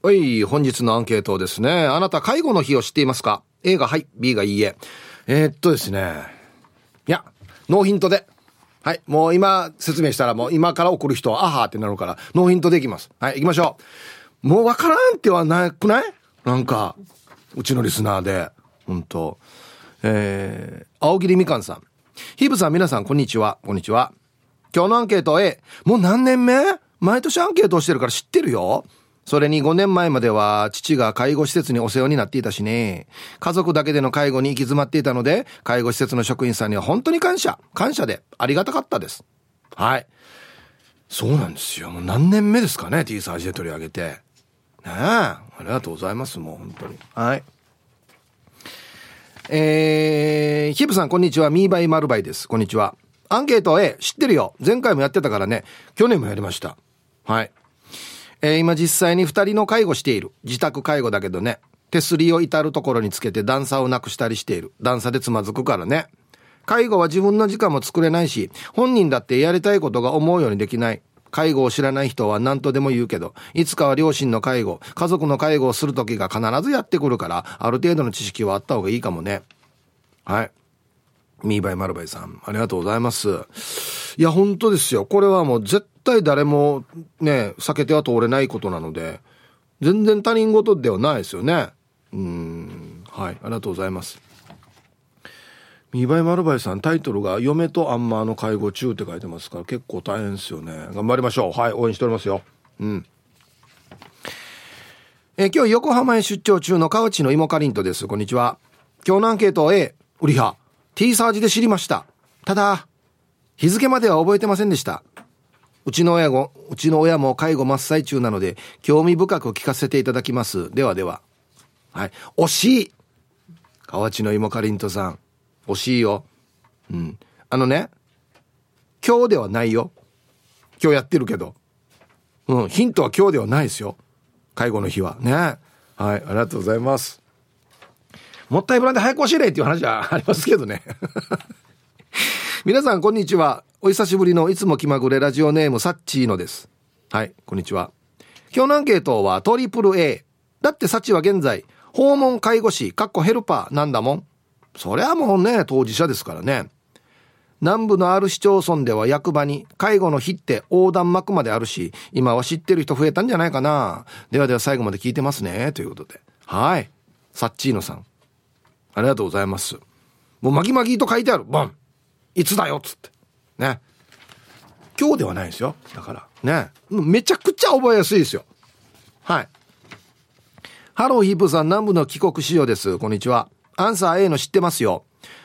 はい、本日のアンケートですね。あなた介護の日を知っていますか ?A がはい、B がいいえ。えー、っとですね。いや、ノーヒントで。はい。もう今説明したらもう今から送る人はアハーってなるから、ノーヒントでいきます。はい、行きましょう。もうわからんってはなくない？なんか、うちのリスナーで。本当えー、青桐みかんさん。ヒーブさん、皆さん、こんにちは。こんにちは。今日のアンケート A。もう何年目？毎年アンケートをしてるから知ってるよ。それに5年前までは父が介護施設にお世話になっていたしね。家族だけでの介護に行き詰まっていたので、介護施設の職員さんには本当に感謝、感謝でありがたかったです。はい。そうなんですよ。もう何年目ですかね、T サージで取り上げて。ねえ。ありがとうございます、もう本当に。はい。えー、ヒブさん、こんにちは。ミーバイマルバイです。こんにちは。アンケート A、知ってるよ。前回もやってたからね。去年もやりました。はい。えー、今実際に2人の介護している。自宅介護だけどね。手すりを至るところにつけて段差をなくしたりしている。段差でつまずくからね。介護は自分の時間も作れないし、本人だってやりたいことが思うようにできない。介護を知らない人は何とでも言うけど、いつかは両親の介護、家族の介護をする時が必ずやってくるから、ある程度の知識はあった方がいいかもね。はい。ミーバイマルバイさん、ありがとうございます。いや、本当ですよ。これはもう絶対誰もね、避けては通れないことなので、全然他人事ではないですよね。うん、はい、ありがとうございます。ミーバイマルバイさん、タイトルが、嫁とアンマーの介護中って書いてますから、結構大変ですよね。頑張りましょう。はい、応援しておりますよ。うん。え今日横浜へ出張中の河内の芋かりんとです。こんにちは。今日のアンケート A、ウリハ、T サージで知りました。ただ、日付までは覚えてませんでした。うちの親も、うちの親も介護真っ最中なので、興味深く聞かせていただきます。ではでは。はい。惜しい河内の芋かりんとさん。惜しいよ。うん。あのね、今日ではないよ。今日やってるけど。うん。ヒントは今日ではないですよ。介護の日は。ね。はい。ありがとうございます。もったいぶらんで早く教えれっていう話はありますけどね。皆さん、こんにちは。お久しぶりのいつも気まぐれラジオネームサッチーノです。はい、こんにちは。今日のアンケートはトリプル A。だってサチは現在、訪問介護士、かっこヘルパーなんだもん。そりゃもうね、当事者ですからね。南部のある市町村では役場に介護の日って横断幕まであるし、今は知ってる人増えたんじゃないかな。ではでは最後まで聞いてますね。ということで。はい。サッチーノさん。ありがとうございます。もうマギマギと書いてある。ボン。いつだよっつって。ね。今日ではないですよ。だから。ね。めちゃくちゃ覚えやすいですよ。はい。ハローヒープさん、南部の帰国仕様です。こんにちは。アンサー A の知ってますよ。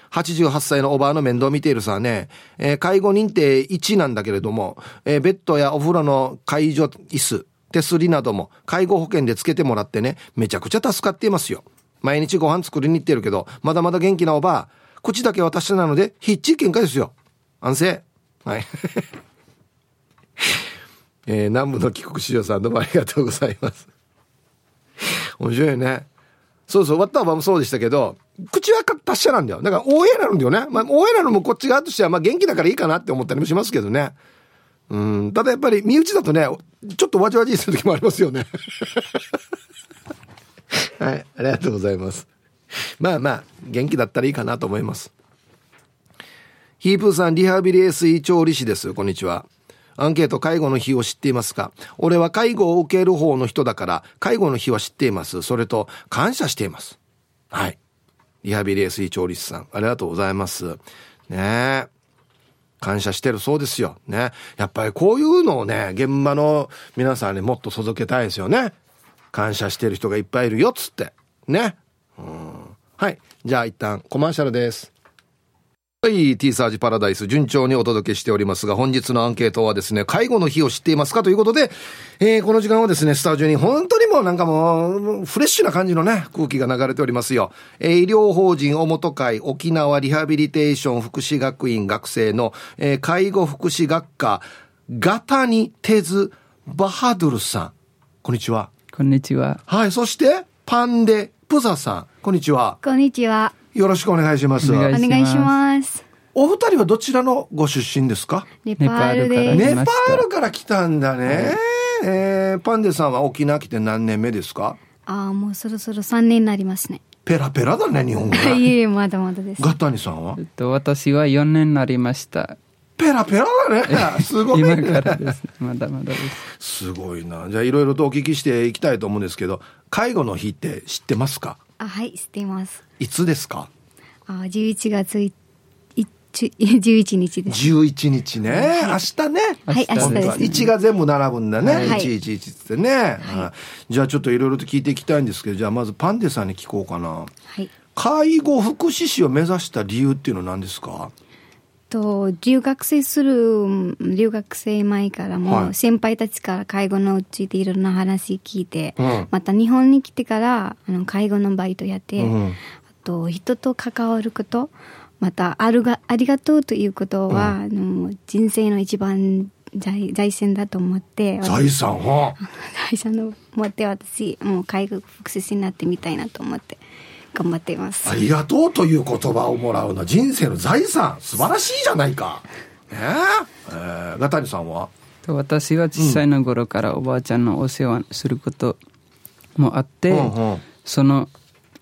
88歳のおばあの面倒を見ているさね、えー、介護認定1なんだけれども、えー、ベッドやお風呂の介助椅子、手すりなども介護保険でつけてもらってね、めちゃくちゃ助かっていますよ。毎日ご飯作りに行ってるけど、まだまだ元気なおばあ、口だけ渡したなので、ひっちり喧嘩ですよ。安静。はい。えー、南部の帰国子女さんどうもありがとうございます。面白いね。そうそう、終わったおばもそうでしたけど、口は達者なんだよ。だから応援なんだよね。まあ、応援なのもこっち側としては、まあ元気だからいいかなって思ったりもしますけどね。うん。ただやっぱり身内だとね、ちょっとわじわじする時もありますよね。はい、ありがとうございます。まあまあ、元気だったらいいかなと思います。ヒープーさん、リハビリ SE 調理師です。こんにちは。アンケート介護の日を知っていますか？俺は介護を受ける方の人だから、介護の日は知っています。それと、感謝しています。はい。リハビリ SE 調理師さん、ありがとうございます。ねえ。感謝してるそうですよ。ね。やっぱりこういうのをね、現場の皆さんにもっと届けたいですよね。感謝してる人がいっぱいいるよ、つって。ね。うん。はい。じゃあ一旦コマーシャルです。はい、T サージパラダイス順調にお届けしておりますが、本日のアンケートはですね、介護の日を知っていますかということで、えー、この時間はですね、スタジオに本当にもうなんかもう、フレッシュな感じのね、空気が流れておりますよ。えー、医療法人おもと会沖縄リハビリテーション福祉学院学生の、えー、介護福祉学科、ガタニテズ・バハドルさん。こんにちは。こんにちは。はい、そして、パンデ・プザさん。こんにちは。こんにちは。よろしくお願いします。お願いします。お二人はどちらのご出身ですか？ネパールでネパールから来たんだね。えー、パンデさんは沖縄来て何年目ですか？ああ、もうそろそろ3年になりますね。ペラペラだね、日本語ね。いえいえ、まだまだです。ガッタニさんは？えっと、私は4年になりました。ペラペラだね。すごい、今ね。からです。まだまだです。すごいな。じゃあいろいろとお聞きしていきたいと思うんですけど、介護の日って知ってますか？あ、はい、知っています。いつですか？あ11月いいち11日です。?11 日ね。明日ね。はい、明日ですね。1が全部並ぶんだね。はい111ってね、はいじゃあちょっといろいろと聞いていきたいんですけど、じゃあまずパンデさんに聞こうかな。はい。介護福祉士を目指した理由っていうのは何ですか？と留学生する留学生前からはい。も先輩たちから介護のついていろんな話聞いて、うん。また日本に来てからあの介護のバイトやって、うん。あと人と関わることまたあるがありがとうということは、あの人生の一番財財産だと思って財産は財産を持って私もう介護福祉士になってみたいなと思って頑張っています。ありがとうという言葉をもらうの。は人生の財産。素晴らしいじゃないか。ね？ええー、ガタニさんは？と私は小さいの頃からおばあちゃんのお世話することもあって、うんうん。その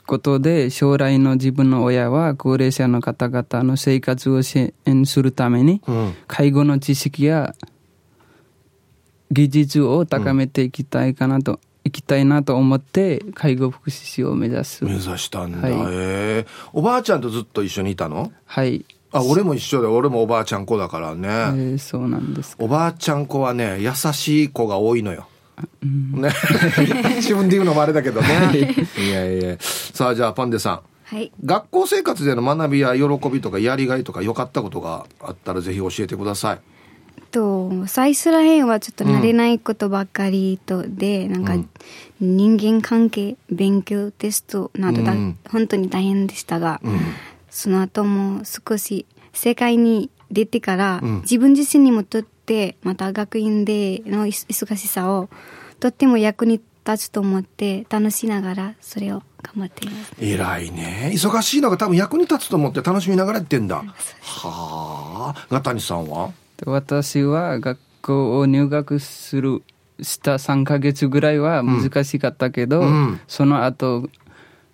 ことで将来の自分の親は高齢者の方々の生活を支援するために、うん。介護の知識や技術を高めていきたいかなと、いきたいなと思って介護福祉士を目指す目指したんだ。はいええおばあちゃんとずっと一緒にいたの？はい、あ、俺も一緒だよ。俺もおばあちゃん子だからね。えーそうなんですおばあちゃん子はね、優しい子が多いのよ。ね。自分で言うのもあれだけどね。いやいや。さあ、じゃあ、パンデさん。はい学校生活での学びや喜びとかやりがいとか良かったことがあったらぜひ教えてください。と最初らへんはちょっと慣れないことばっかりとで、なんか人間関係勉強テストなどだ、うん本当に大変でしたが、うん。その後も少し世界に出てから、うん自分自身にもとってまた学院でのい忙しさをとっても役に立つと思って楽しながらそれを頑張っています。偉いね。忙しいのが多分役に立つと思って楽しみながらやってんだ。はあ。ガタニさんは？で私は学校を入学するした3ヶ月ぐらいは難しかったけど、うん。その後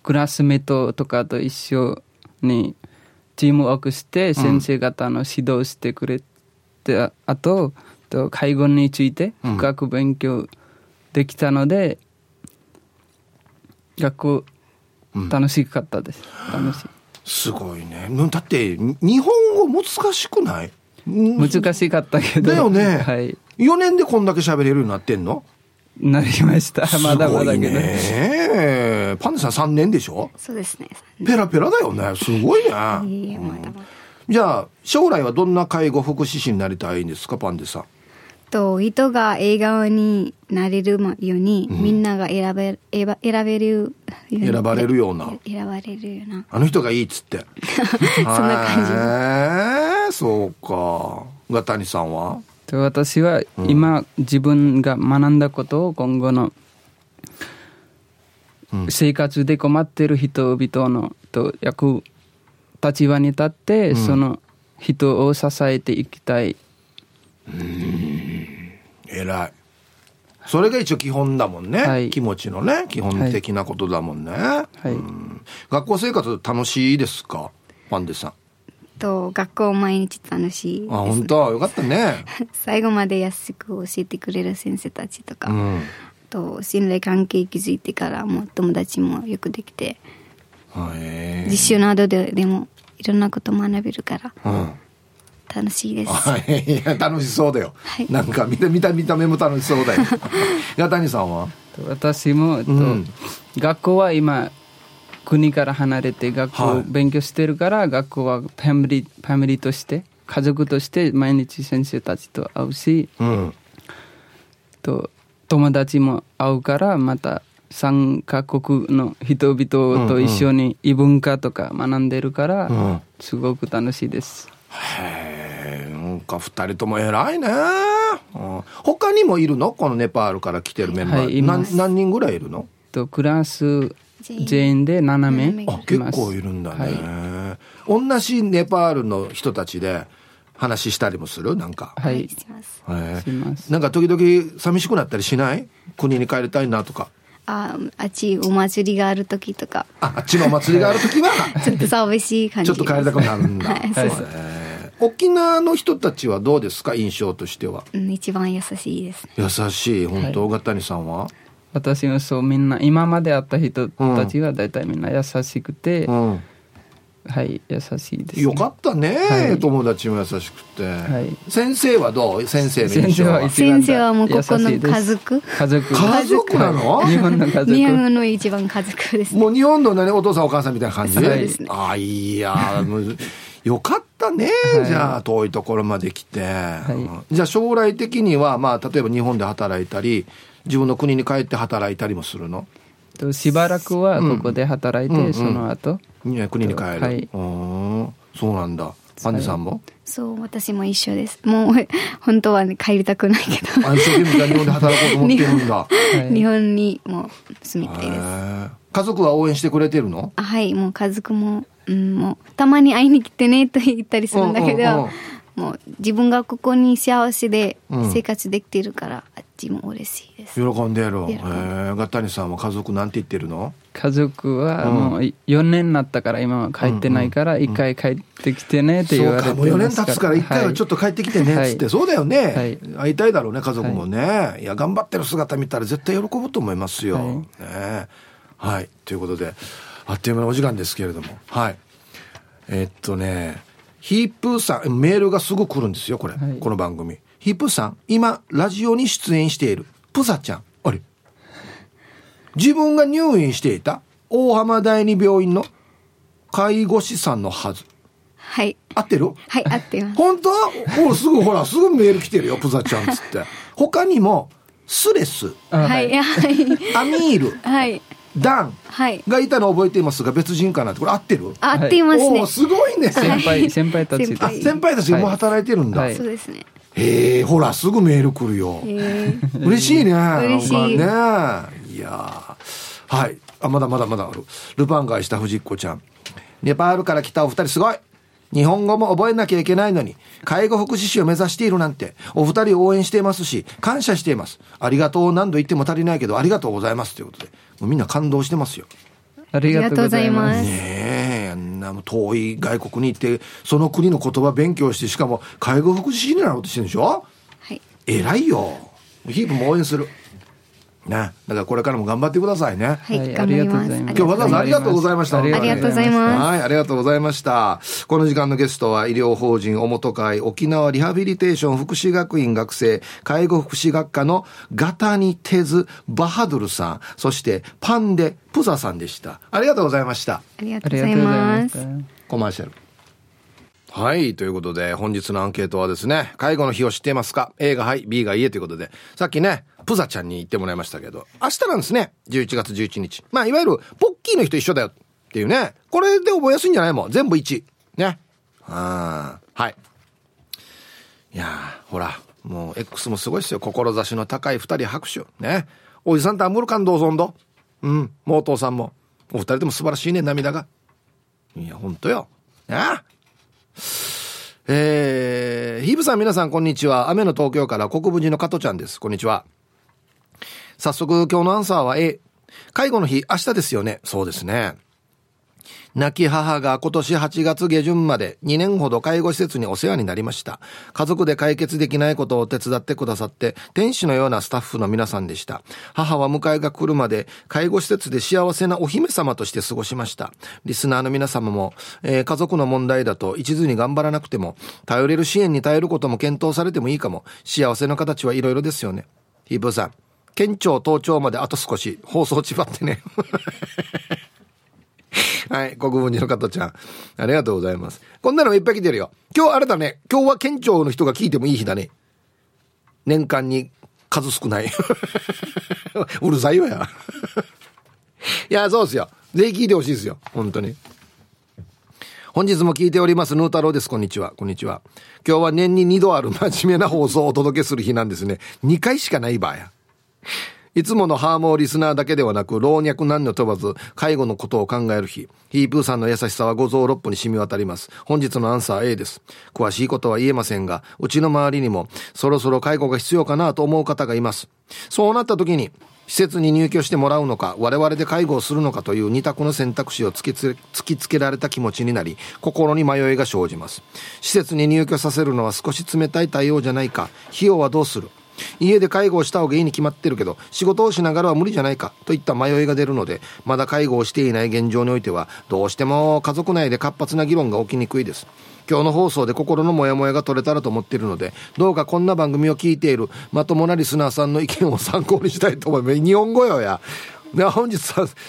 クラスメートとかと一緒にチームワークして先生方の指導してくれて、あとと介護について深く勉強できたので、学校楽しかったです、楽しい。すごいね。だって、日本語難しくない？難しかったけどだよね。はい4年でこんだけ喋れるようになってんの？なりましたまだまだけど、すごいね。パンデさん3年でしょ？そうですね。ペラペラだよね。すごいね。いえいえまだまだ。じゃあ、将来はどんな介護福祉士になりたいんですか、パンデさん。と人が笑顔になれるように、みんなが選べ選べるように選ばれるような選ばれるようなあの人がいいっつって。そんな感じへーそうか。ガタニさんは？で私は今、自分が学んだことを今後の生活で困っている人々のと役立場に立って、その人を支えていきたい。偉い。それが一応基本だもんね。はい。気持ちのね、基本的なことだもんね。はい。うん。学校生活楽しいですか？パンデさん。と学校毎日楽しいですあ、本当？よかったね。最後まで優しく教えてくれる先生たちとか、うん。と信頼関係築いてからもう友達もよくできて実習などででもいろんなこと学べるからうん。楽しいですはいいや楽しそうだよ。はいなんか見た見た見た目も楽しそうだよ。ガタニさんは？と私も、とうん学校は今国から離れて学校はいを勉強してるから、学校はファミリーファミリーとして家族として毎日先生たちと会うしうん。と友達も会うからまた3カ国の人々と一緒に異文化とか学んでるから、うんすごく楽しいです。へえ、なんか二人とも偉いね。うん他にもいるの？このネパールから来てるメンバー。はい何人ぐらいいるの？とクラス全員で7名7名あ、い結構いるんだね。はい同じネパールの人たちで、話したりもする？なんか。ははいい、します。へしますえなんか時々寂しくなったりしない？国に帰りたいなとか。あ、あっちお祭りがある時とか、あ、あっちのお祭りがある時は、ちょっと寂しい感じ。ちょっと帰りたくなるんだ。はい、そうです。へえ沖縄の人たちはどうですか？印象としては。うん、一番優しいですね。優しい、本当、小形谷さんは？私もそうみんな今まで会った人たちは大体みんな優しくて、うん。はい優しいです、ね、よかったね、はい。友達も優しくて、い。先生はどう？先生の印象は？先生はもうここの優しいです。家族家族家族なの日本の家族。日本の一番家族です。ね。もう日本のねお父さんお母さんみたいな感じ？そうですね。あいやもう よかったね、はい。じゃあ遠いところまで来て、い。うんじゃあ将来的にはまあ例えば日本で働いたり自分の国に帰って働いたりもするの？としばらくはここで働いて、うんうん。その後。ね国に帰る、はい。うんそうなんだ。パンデさんも、そう、私も一緒です。もう、本当はね、帰りたくないけど、あ一生懸命日本で働こうと思ってるんだ。はい。日本にもう住みたいです。家族は応援してくれてるの？あはい、もう家族も、うん、もう、たまに会いに来てねと言ったりするんだけど、うんうんうん。もう、自分がここに幸せでうん。生活できてるから、あっちも嬉しいです。喜んでるへ喜んで。えガッタニさんは家族なんて言ってるの？家族はもう4年になったから今は帰ってないから一回帰ってきてねって言われてそうかもう4年経つから一回はちょっと帰ってきてねっつって、はい。そうだよね、はい。会いたいだろうね家族もね、い、や頑張ってる姿見たら絶対喜ぶと思いますよ、はい。ね。はい。ということであっという間のお時間ですけれども。はい。えっとねヒープーさんメールがすぐ来るんですよこれ、はい。この番組ヒープーさん今ラジオに出演しているプサちゃんあれ自分が入院していた大浜第二病院の介護士さんのはずはい。合ってる？はい、合ってます。本当？おすぐほら、すぐメール来てるよ、プザちゃんっつって。他にも、スレス、あはい、はい。アミール、はい。ダンはい。がいたの覚えていますが、別人かなって、これ合ってる？あ合っていますね。すごいね。先輩先輩たちあ、先輩先輩たちがもう働いてるんだ。はいそうですね。へえ、ほら、すぐメール来るよ。えー嬉しいね。嬉しいなんかね。いやーはい。あ、まだまだまだある。ルパン返した藤子ちゃん。ネパールから来たお二人すごい。日本語も覚えなきゃいけないのに、介護福祉士を目指しているなんて、お二人を応援していますし、感謝しています。ありがとう何度言っても足りないけど、ありがとうございます。ということで、もうみんな感動してますよ。ありがとうございますありがとうございますねえ、遠い外国に行って、その国の言葉勉強して、しかも介護福祉士になろうとしてるんでしょ？はい。偉いよ。ヒープも応援する。ね。だからこれからも頑張ってくださいね。はい、はい頑張ります。ありがとうございます今日わざわざありがとうございました。ありがとうございますはい、ありがとうございました。この時間のゲストは医療法人おもと会沖縄リハビリテーション福祉学院学生介護福祉学科のガタニテズバハドゥルさん、そしてパンデプザさんでした。ありがとうございました。ありがあとうございま。すコマーシャル。はい。ということで、本日のアンケートはですね、介護の日を知っていますか ?A がはい、B がいいえということで、さっきね、プザちゃんに言ってもらいましたけど、明日なんですね。11月11日。まあ、いわゆる、ポッキーの日と一緒だよっていうね。これで覚えやすいんじゃないもん。全部1。ね。あーはい。いやー、ほら、もう X もすごいですよ。志の高い二人拍手。ね。おじさんとアムルカンどうぞんど。うん。もうお父さんも。お二人とも素晴らしいね、涙が。いや、ほんとよ。ああえー、ヒブさん皆さんこんにちは。雨の東京から国分寺の加トちゃんです。こんにちは。早速今日のアンサーは A。介護の日明日ですよね。そうですね。亡き母が今年8月下旬まで2年ほど介護施設にお世話になりました。家族で解決できないことを手伝ってくださって、天使のようなスタッフの皆さんでした。母は迎えが来るまで介護施設で幸せなお姫様として過ごしました。リスナーの皆様も、えー家族の問題だと一途に頑張らなくても、頼れる支援に頼ることも検討されてもいいかも。幸せの形はいろいろですよね。ヒープさん、県庁登庁まであと少し放送ちばってね。はい。国分寺の方ちゃん。ありがとうございます。こんなのいっぱい来てるよ。今日あれだね。今日は県庁の人が聞いてもいい日だね。年間に数少ない。うるさいよや。いや、そうですよ。ぜひ聞いてほしいですよ。本当に。本日も聞いております、ヌー太郎です。こんにちは。こんにちは。今日は年に2度ある真面目な放送をお届けする日なんですね。2回しかない場合や。いつものハーモーリスナーだけではなく、老若男女問わず、介護のことを考える日。ヒープーさんの優しさは五臓六腑に染み渡ります。本日のアンサー A です。詳しいことは言えませんが、うちの周りにも、そろそろ介護が必要かなと思う方がいます。そうなった時に、施設に入居してもらうのか、我々で介護をするのかという二択の選択肢を突き突きつけられた気持ちになり、心に迷いが生じます。施設に入居させるのは少し冷たい対応じゃないか、費用はどうする？家で介護をした方がいいに決まってるけど、仕事をしながらは無理じゃないか、といった迷いが出るので、まだ介護をしていない現状においては、どうしても家族内で活発な議論が起きにくいです。今日の放送で心のモヤモヤが取れたらと思っているので、どうかこんな番組を聞いているまともなリスナーさんの意見を参考にしたいと思います。日本語よや。で本日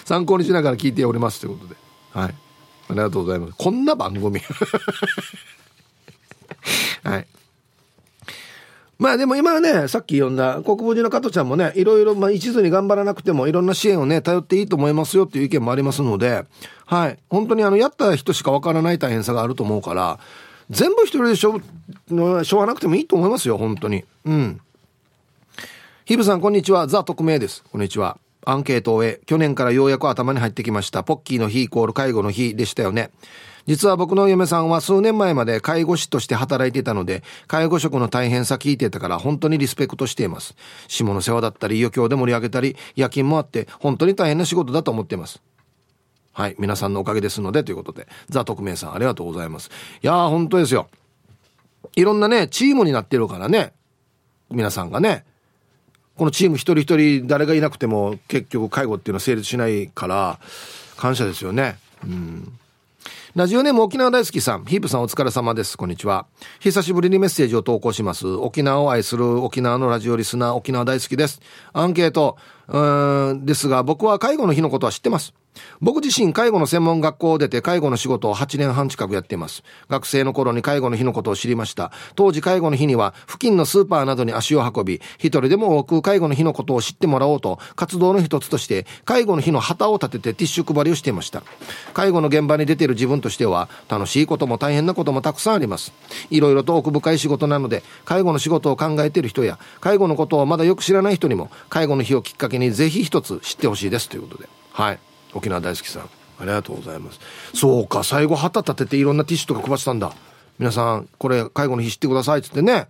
参考にしながら聞いておりますということで。はい。ありがとうございます。こんな番組。はい。まあでも今はね、さっき読んだ国分寺の加藤ちゃんもね、いろいろ、まあ一途に頑張らなくてもいろんな支援をね、頼っていいと思いますよっていう意見もありますので、はい。本当にあの、やった人しかわからない大変さがあると思うから、全部一人でしょ、しょうがなくてもいいと思いますよ、本当に。うん。ヒブさん、こんにちは。ザ・特命です。こんにちは。アンケートを終え、去年からようやく頭に入ってきました。ポッキーの日イコール介護の日でしたよね。実は僕の嫁さんは数年前まで介護士として働いていたので、介護職の大変さ聞いてたから本当にリスペクトしています。下の世話だったり、余興で盛り上げたり、夜勤もあって、本当に大変な仕事だと思っています。はい。皆さんのおかげですので、ということで。ザ・特命さん、ありがとうございます。いやー、本当ですよ。いろんなね、チームになってるからね。皆さんがね。このチーム一人一人誰がいなくても結局介護っていうのは成立しないから感謝ですよね。うん。ラジオネーム沖縄大好きさん、ヒープさんお疲れ様です。こんにちは。久しぶりにメッセージを投稿します。沖縄を愛する沖縄のラジオリスナー、沖縄大好きです。アンケート、うん、ですが僕は介護の日のことは知ってます。僕自身介護の専門学校を出て介護の仕事を8年半近くやっています。学生の頃に介護の日のことを知りました。当時介護の日には付近のスーパーなどに足を運び、一人でも多く介護の日のことを知ってもらおうと活動の一つとして介護の日の旗を立ててティッシュ配りをしていました。介護の現場に出ている自分としては楽しいことも大変なこともたくさんあります。いろいろと奥深い仕事なので介護の仕事を考えている人や介護のことをまだよく知らない人にも介護の日をきっかけにぜひ一つ知ってほしいですということで。はい。沖縄大好きさんありがとうございます。そうか最後旗立てていろんなティッシュとか配ってたんだ。皆さんこれ介護の日知ってくださいっつってね。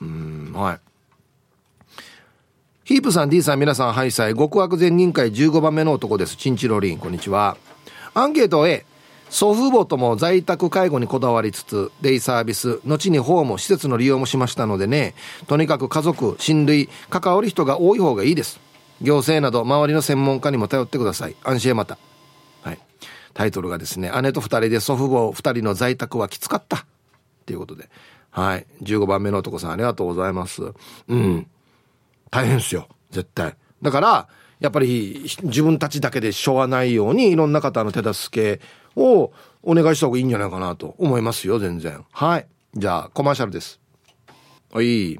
うんはい。ヒープさん D さん皆さんハイサイ。極悪善人会15番目の男です。チンチロリンこんにちは。アンケート A 祖父母とも在宅介護にこだわりつつ、デイサービス、後にホーム、施設の利用もしましたのでね、とにかく家族、親類、関わる人が多い方がいいです。行政など周りの専門家にも頼ってください。安心へまた。はい。タイトルがですね姉と2人で祖父母2人の在宅はきつかった。っていうことで。はい。15番目の男さんありがとうございます。うん。大変ですよ。絶対。だからやっぱり自分たちだけでしょうがないようにいろんな方の手助けをお願いした方がいいんじゃないかなと思いますよ全然。はい。じゃあコマーシャルです。はい。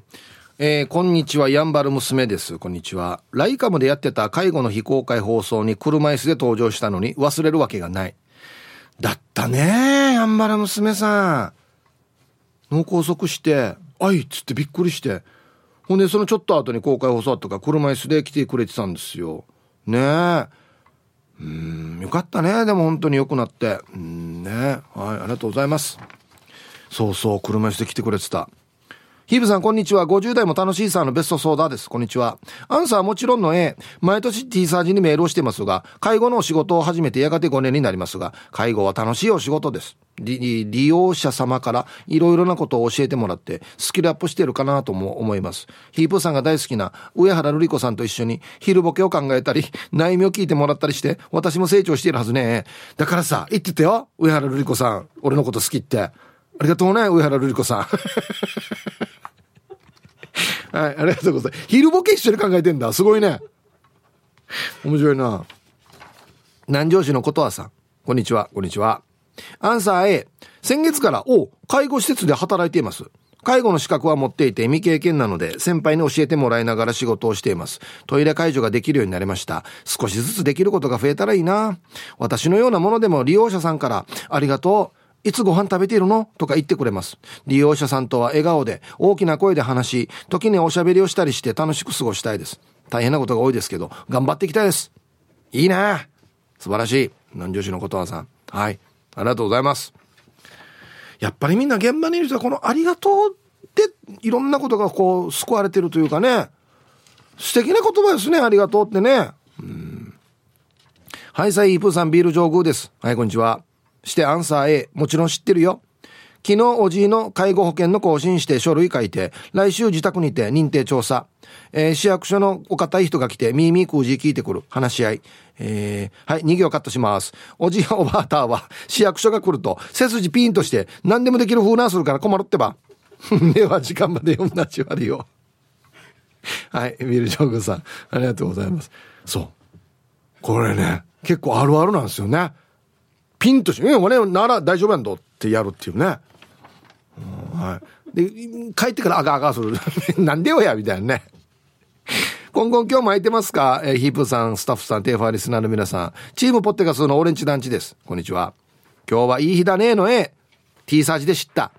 えー、こんにちは、やんばる娘です。こんにちは。ライカムでやってた介護の非公開放送に車椅子で登場したのに忘れるわけがない。だったねやんばる娘さん。脳梗塞して、あいっつってびっくりして。ほんで、そのちょっと後に公開放送とか車椅子で来てくれてたんですよ。ねえ。うん、よかったね。でも本当に良くなって。うんね。はい、ありがとうございます。そうそう、車椅子で来てくれてた。ヒーブさん、こんにちは。50代も楽しいさんのベストソーダです。こんにちは。アンサーはもちろんの A。毎年 T サージにメールをしてますが、介護のお仕事を始めてやがて5年になりますが、介護は楽しいお仕事です。利用者様からいろいろなことを教えてもらってスキルアップしてるかなとも思います。ヒープさんが大好きな上原瑠璃子さんと一緒に昼ボケを考えたり悩みを聞いてもらったりして私も成長しているはずね。だからさ、言ってたよ。上原瑠璃子さん。俺のこと好きって。ありがとうね、上原瑠璃子さん。はい、ありがとうございます。昼ボケ一緒に考えてんだ。すごいね。面白いな。南城市のことはさん。こんにちは、こんにちは。アンサー A。先月から、お介護施設で働いています。介護の資格は持っていて未経験なので先輩に教えてもらいながら仕事をしています。トイレ介助ができるようになりました。少しずつできることが増えたらいいな。私のようなものでも利用者さんからありがとう。いつご飯食べているの？とか言ってくれます。利用者さんとは笑顔で大きな声で話し、時におしゃべりをしたりして楽しく過ごしたいです。大変なことが多いですけど、頑張っていきたいです。いいね。素晴らしい。南城市のことわさん。はい。ありがとうございます。やっぱりみんな現場にいる人はこのありがとうっていろんなことがこう救われてるというかね。素敵な言葉ですね。ありがとうってね。うん。はい、さい、イープーさん、ビール上宮です。はい、こんにちは。してアンサー A、もちろん知ってるよ。昨日おじいの介護保険の更新して書類書いて、来週自宅にて認定調査。えー、市役所のお堅い人が来て、ミーミー空字聞いてくる。話し合い。えー、はい、2行カットします。おじいおばあたは、市役所が来ると、背筋ピーンとして、何でもできる風なするから困るってば。では、時間まで読んだち割よ。はい、ミルジョーグさん、ありがとうございます。そう。これね、結構あるあるなんですよね。ピンとして、え、俺なら大丈夫やんどってやるっていうね。うんはい。で、帰ってからあがあがする。なんでよや、みたいなね。今後今日も空いてますか？えー、ヒープさん、スタッフさん、テーファーリスナーの皆さん。チームポッテガスのオレンジ団地です。こんにちは。今日はいい日だねの A。T サージで知った。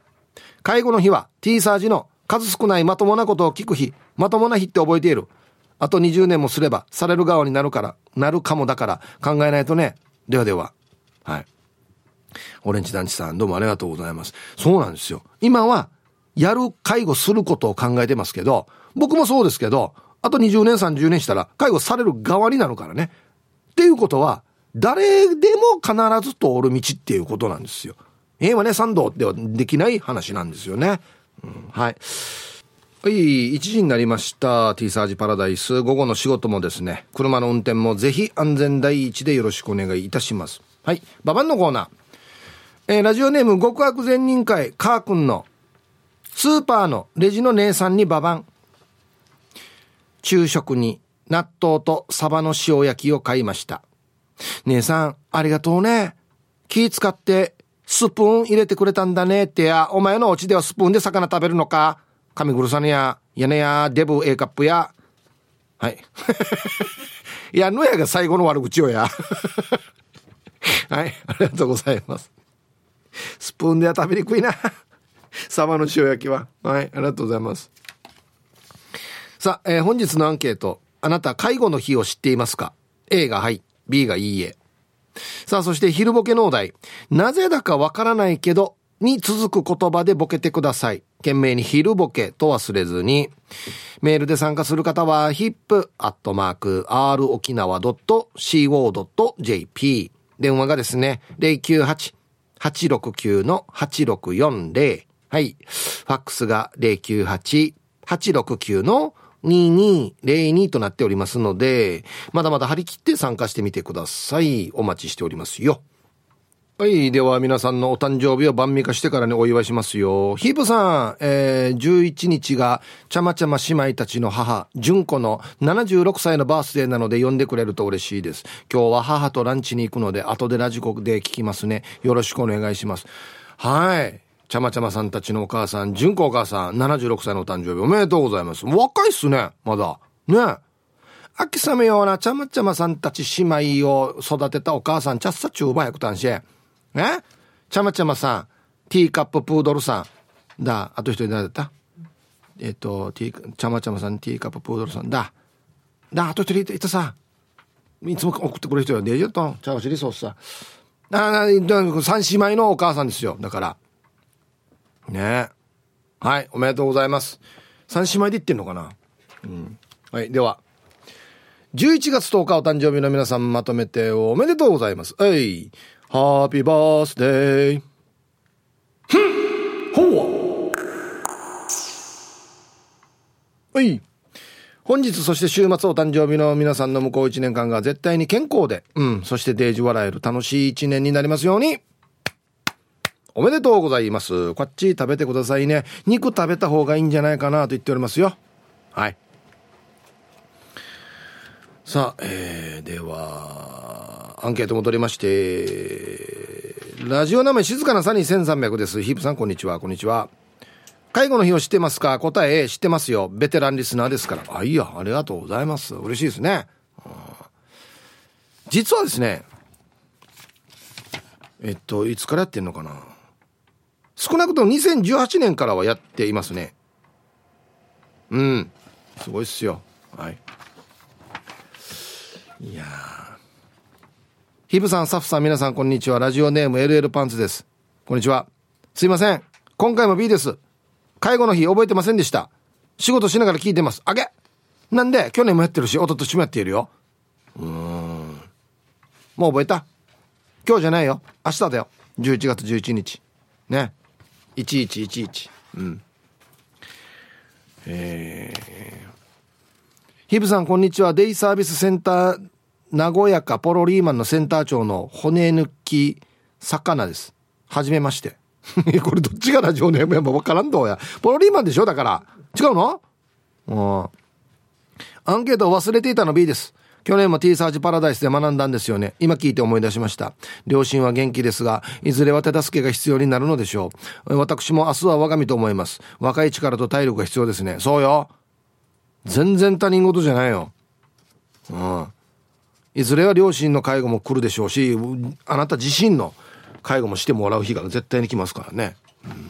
介護の日は T サージの数少ないまともなことを聞く日、まともな日って覚えている。あと20年もすればされる側になるから、なるかもだから考えないとね。ではでは。はい。オレンジ団地さん、どうもありがとうございます。そうなんですよ。今は、やる介護することを考えてますけど、僕もそうですけど、あと20年、30年したら、介護される側になるからね。っていうことは、誰でも必ず通る道っていうことなんですよ。ええはね、賛同ではできない話なんですよね。うん、はい。はい、1時になりました。T サージパラダイス。午後の仕事もですね、車の運転もぜひ安全第一でよろしくお願いいたします。はい、ババンのコーナー。えー、ラジオネーム極悪善人会、カー君の、スーパーのレジの姉さんにババン。昼食に納豆とサバの塩焼きを買いました。姉さん、ありがとうね。気使ってスプーン入れてくれたんだねってや、お前のお家ではスプーンで魚食べるのか神黒さんや、屋根や、デブ A カップや。はい。いや、のやが最後の悪口をや。はい、ありがとうございます。スプーンでは食べにくいな。サバの塩焼きは。はい、ありがとうございます。さあ、えー、本日のアンケート。あなた、介護の日を知っていますか ?A がはい、B がいいえ。さあ、そして昼ボケのお題。なぜだかわからないけど、に続く言葉でボケてください。懸命に昼ボケと忘れずに。メールで参加する方は、hip.r 沖縄 .co.jp。電話がですね、098 869-8640。はい。ファックスが098-869の2202となっておりますので、まだまだ張り切って参加してみてください。お待ちしておりますよ。はい。では皆さんのお誕生日を晩味化してからにお祝いしますよ。ヒープさん、えー、11日が、ちゃまちゃま姉妹たちの母、純子の76歳のバースデーなので呼んでくれると嬉しいです。今日は母とランチに行くので、後でラジコで聞きますね。よろしくお願いします。はい。ちゃまちゃまさんたちのお母さん、純子お母さん、76歳のお誕生日おめでとうございます。若いっすね、まだ。ね秋雨ようなちゃまちゃまさんたち姉妹を育てたお母さん、ちゃっさちゅうばやくたんし。えちゃまちゃまさん、ティーカッププードルさん。だ、あと一人誰だった？えっ、と、ティー、ちゃまちゃまさん、ティーカッププードルさん。だ。だ、あと一人いたさ。いつも送ってくれる人よ。デジェットちゃうしりそうさ。ああ、三姉妹のお母さんですよ。だから。ねはい、おめでとうございます。三姉妹で言ってんのかな？うん。はい、では。11月10日お誕生日の皆さんまとめておめでとうございます。はい。ハッピーバースデー。ほうはい。本日そして週末お誕生日の皆さんの向こう1年間が絶対に健康で、うん、そしてデージ笑える楽しい1年になりますように。おめでとうございます。こっち食べてくださいね。肉食べた方がいいんじゃないかなと言っておりますよ。はい。さあ、えー、では、アンケート戻りまして、ラジオ名前静かなさに1300です。ヒープさん、こんにちは、こんにちは。介護の日を知ってますか？答え、知ってますよ。ベテランリスナーですから。あ、いいや、ありがとうございます。嬉しいですね。実はですね、えっと、いつからやってんのかな？少なくとも2018年からはやっていますね。うん。すごいっすよ。はい。いやヒブさん、サフさん、皆さん、こんにちは。ラジオネーム LL パンツです。こんにちは。すいません。今回も B です。介護の日覚えてませんでした。仕事しながら聞いてます。あげなんで、去年もやってるし、一昨年もやっているよ。うん。もう覚えた今日じゃないよ。明日だよ。11月11日。ね。1111。うん。えー。ヒブさん、こんにちは。デイサービスセンター、名古屋かポロリーマンのセンター長の骨抜き魚です。はじめまして。これどっちがラジオネームやもわからんどうや。ポロリーマンでしょ？だから。違うの？うん。アンケートを忘れていたの B です。去年も T サージパラダイスで学んだんですよね。今聞いて思い出しました。両親は元気ですが、いずれは手助けが必要になるのでしょう。私も明日は我が身と思います。若い力と体力が必要ですね。そうよ。全然他人事じゃないよ。うん。いずれは両親の介護も来るでしょうし、あなた自身の介護もしてもらう日が絶対に来ますからね。うん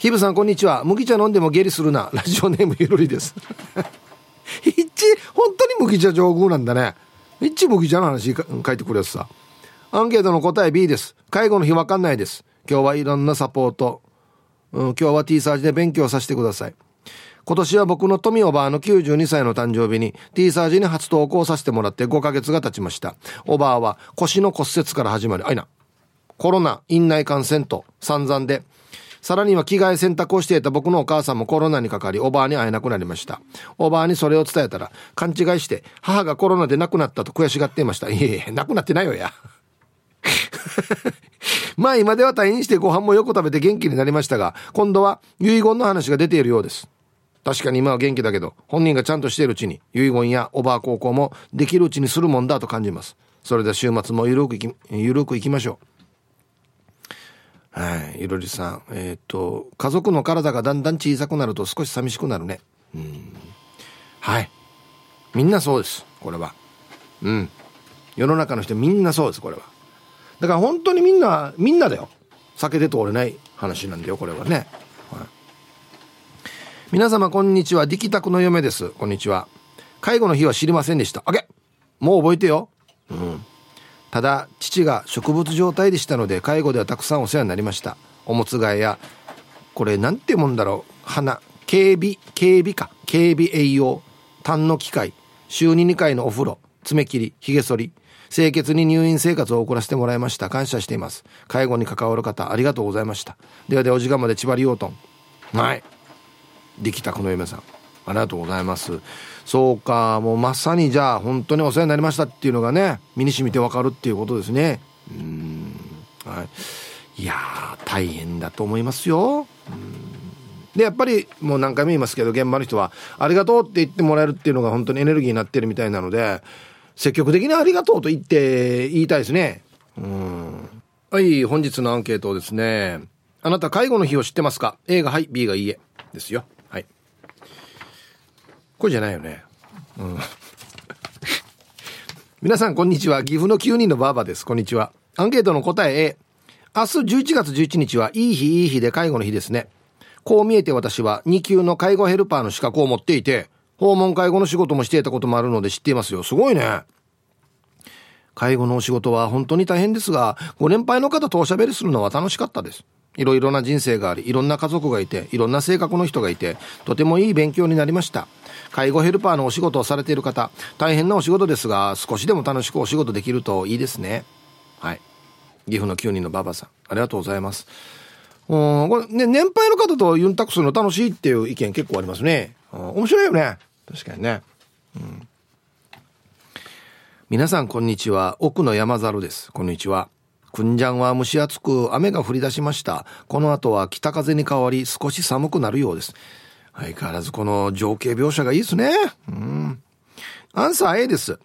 ヒブさん、こんにちは。麦茶飲んでも下痢するな。ラジオネームゆるりです。一、本当に麦茶上宮なんだね。一麦茶の話書いてくるやつさ。アンケートの答え B です。介護の日わかんないです。今日はいろんなサポート。うん、今日は T サージで勉強させてください。今年は僕の富おばあの92歳の誕生日に T サージに初投稿させてもらって5ヶ月が経ちました。おばあは腰の骨折から始まり、あいな。コロナ、院内感染と散々でさらには着替え洗濯をしていた僕のお母さんもコロナにかかり、おばあに会えなくなりました。おばあにそれを伝えたら、勘違いして、母がコロナで亡くなったと悔しがっていました。いえいえ、亡くなってないよや。まあ今では退院してご飯もよく食べて元気になりましたが、今度は遺言の話が出ているようです。確かに今は元気だけど、本人がちゃんとしているうちに、遺言やおばあ高校もできるうちにするもんだと感じます。それでは週末もゆるくいき、ゆるくいきましょう。はい。いろりさん。えっ、と、家族の体がだんだん小さくなると少し寂しくなるね。うん。はい。みんなそうです。これは。うん。世の中の人みんなそうです、これは。だから本当にみんな、みんなだよ。酒で通れない話なんだよ、これはね。皆様、こんにちは。力宅の嫁です。こんにちは。介護の日は知りませんでした。あげもう覚えてよ。うん。ただ父が植物状態でしたので介護ではたくさんお世話になりました。おむつ替えやこれなんてもんだろう。花。警備警備か。警備栄養。痰の機械。週に2回のお風呂。爪切りひげ剃り。清潔に入院生活を送らせてもらいました。感謝しています。介護に関わる方ありがとうございました。ではではお時間まで千葉りようとんはい。できたこの嫁さん。ありがとうございます。そうかもうまさにじゃあ本当にお世話になりましたっていうのがね身に染みてわかるっていうことですね。うん。はい。いや大変だと思いますよ。でやっぱりもう何回も言いますけど現場の人はありがとうって言ってもらえるっていうのが本当にエネルギーになってるみたいなので積極的にありがとうと言って言いたいですね。うん。はい本日のアンケートですね。あなた介護の日を知ってますか？A がはい B がいいえ。ですよ。これじゃないよね。うん。皆さん、こんにちは。岐阜の9人のバーバです。こんにちは。アンケートの答え A。明日11月11日はいい日いい日で介護の日ですね。こう見えて私は2級の介護ヘルパーの資格を持っていて、訪問介護の仕事もしていたこともあるので知っていますよ。すごいね。介護のお仕事は本当に大変ですが、ご年配の方とおしゃべりするのは楽しかったです。いろいろな人生があり、いろんな家族がいて、いろんな性格の人がいて、とてもいい勉強になりました。介護ヘルパーのお仕事をされている方、大変なお仕事ですが、少しでも楽しくお仕事できるといいですね。はい。岐阜の9人のババさん、ありがとうございます。うん、これね、年配の方とユンタクするの楽しいっていう意見結構ありますね。うん、面白いよね。確かにね。うん。皆さん、こんにちは。奥の山猿です。こんにちは。くんじゃんは蒸し暑く雨が降り出しました。この後は北風に変わり少し寒くなるようです。相変わらずこの情景描写がいいですね。うん。アンサー A です。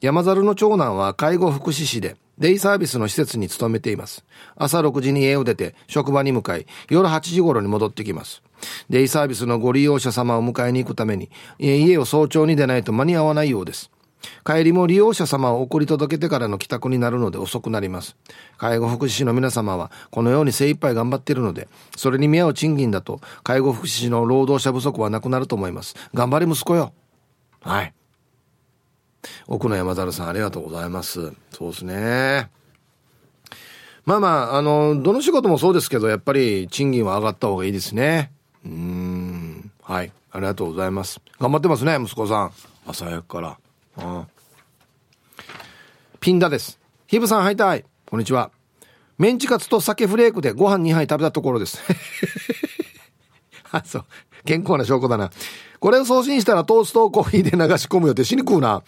山猿の長男は介護福祉士で、デイサービスの施設に勤めています。朝6時に家を出て、職場に向かい、夜8時頃に戻ってきます。デイサービスのご利用者様を迎えに行くために、家を早朝に出ないと間に合わないようです。帰りも利用者様を送り届けてからの帰宅になるので遅くなります。介護福祉士の皆様はこのように精一杯頑張っているので、それに見合う賃金だと介護福祉士の労働者不足はなくなると思います。頑張れ息子よ。はい。奥野山猿さんありがとうございますそうですねまあまああのどの仕事もそうですけどやっぱり賃金は上がった方がいいですねうんはいありがとうございます頑張ってますね息子さん朝早くからあピンダですヒブさんはいたいこんにちはメンチカツと酒フレークでご飯2杯食べたところです あそう健康な証拠だなこれを送信したらトーストをコーヒーで流し込むよって死に食うな。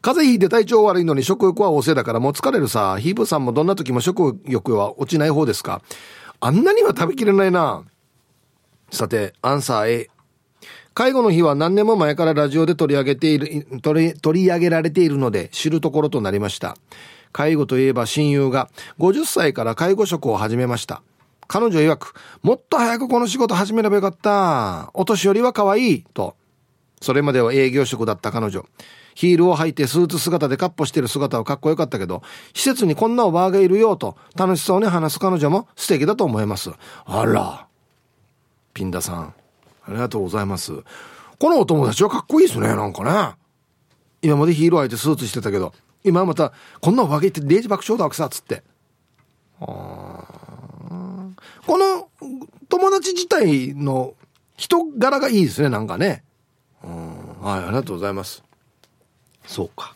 風邪ひいて体調悪いのに食欲は旺盛だからもう疲れるさ。ヒープさんもどんな時も食欲は落ちない方ですかあんなには食べきれないな。さて、アンサー A。介護の日は何年も前からラジオで取り上げている、取り、取り上げられているので知るところとなりました。介護といえば親友が50歳から介護職を始めました。彼女曰く、もっと早くこの仕事始めればよかった。お年寄りは可愛い。と。それまでは営業職だった彼女。ヒールを履いてスーツ姿でカッポしてる姿はかっこよかったけど、施設にこんなおばあがいるよと楽しそうに話す彼女も素敵だと思います。あら。ピンダさん。ありがとうございます。このお友達はかっこいいですね、なんかね。今までヒール履いてスーツしてたけど、今また、こんなおばあがいてデージ爆笑だわけさ、つって。あこの友達自体の人柄がいいですね、なんかね。うん、はい、ありがとうございます。そうか。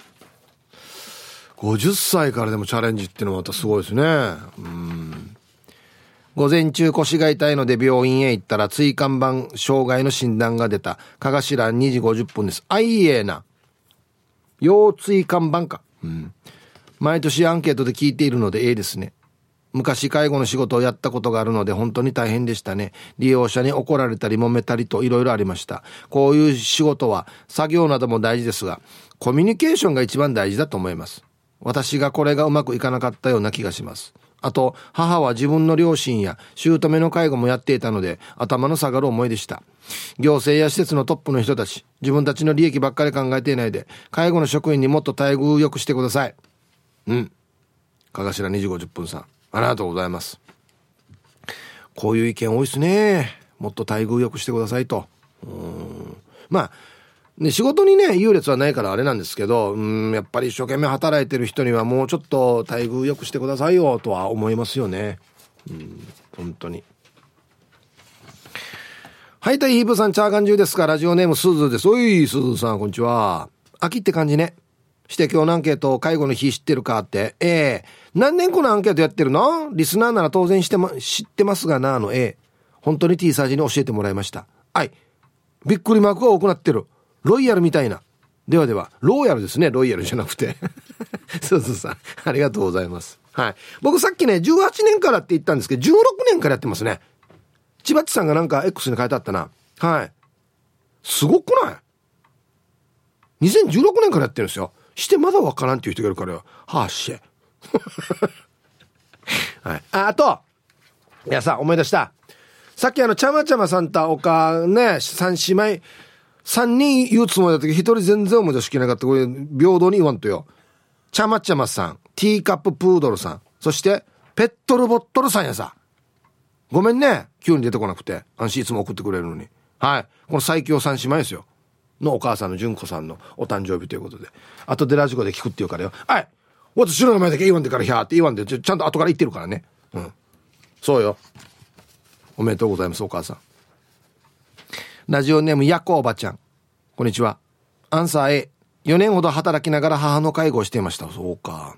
50歳からでもチャレンジっていうのはまたすごいですね。うん。午前中腰が痛いので病院へ行ったら椎間板障害の診断が出た。かがしら2時50分です。あいえな。腰椎間板か。うん。毎年アンケートで聞いているのでええですね。昔介護の仕事をやったことがあるので本当に大変でしたね。利用者に怒られたり揉めたりといろいろありました。こういう仕事は作業なども大事ですが、コミュニケーションが一番大事だと思います。私がこれがうまくいかなかったような気がします。あと、母は自分の両親や姑の介護もやっていたので、頭の下がる思いでした。行政や施設のトップの人たち、自分たちの利益ばっかり考えていないで、介護の職員にもっと待遇良くしてください。うん。かがしら2時50分さん。ありがとうございます。こういう意見多いですね。もっと待遇良くしてくださいと。うんまあ、ね、仕事にね、優劣はないからあれなんですけど、うん、やっぱり一生懸命働いてる人にはもうちょっと待遇良くしてくださいよとは思いますよね。うん、本当に。はい、たいヒープさん、チャーガン中ですかラジオネームスズです。おい、スズさん、こんにちは。秋って感じね。して今日のアンケート、介護の日知ってるかって。ええー何年このアンケートやってるの？リスナーなら当然してま、知ってますがなあ、の A。本当に T サージに教えてもらいました。はい。びっくりマークが多くなってる。ロイヤルみたいな。ではでは、ローヤルですね。ロイヤルじゃなくて。そうそうさん。ありがとうございます。はい。僕さっきね、18年からって言ったんですけど、16年からやってますね。千葉っちさんがなんか X に書いてあったな。はい。すごくない ?2016 年からやってるんですよ。してまだわからんっていう人がいるからよ。はあ、しえ。はい。あ、あと、いやさ、思い出した。さっきあの、ちゃまちゃまさんとおか、ね、三姉妹、三人言うつもりだったけど、一人全然思い出しきなかった。これ、平等に言わんとよ。ちゃまちゃまさん、ティーカッププードルさん、そして、ペットルボットルさんやさ。ごめんね。急に出てこなくて。安心いつも送ってくれるのに。はい。この最強三姉妹ですよ。のお母さんの純子さんのお誕生日ということで。後でラジコで聞くって言うからよ。はい。私の名前だけ言わんでからひゃーって言わんでちゃんと後から言ってるからねうんそうよおめでとうございますお母さんラジオネームやこおばちゃん。こんにちは。アンサー A4 年ほど働きながら母の介護をしていました。そうか。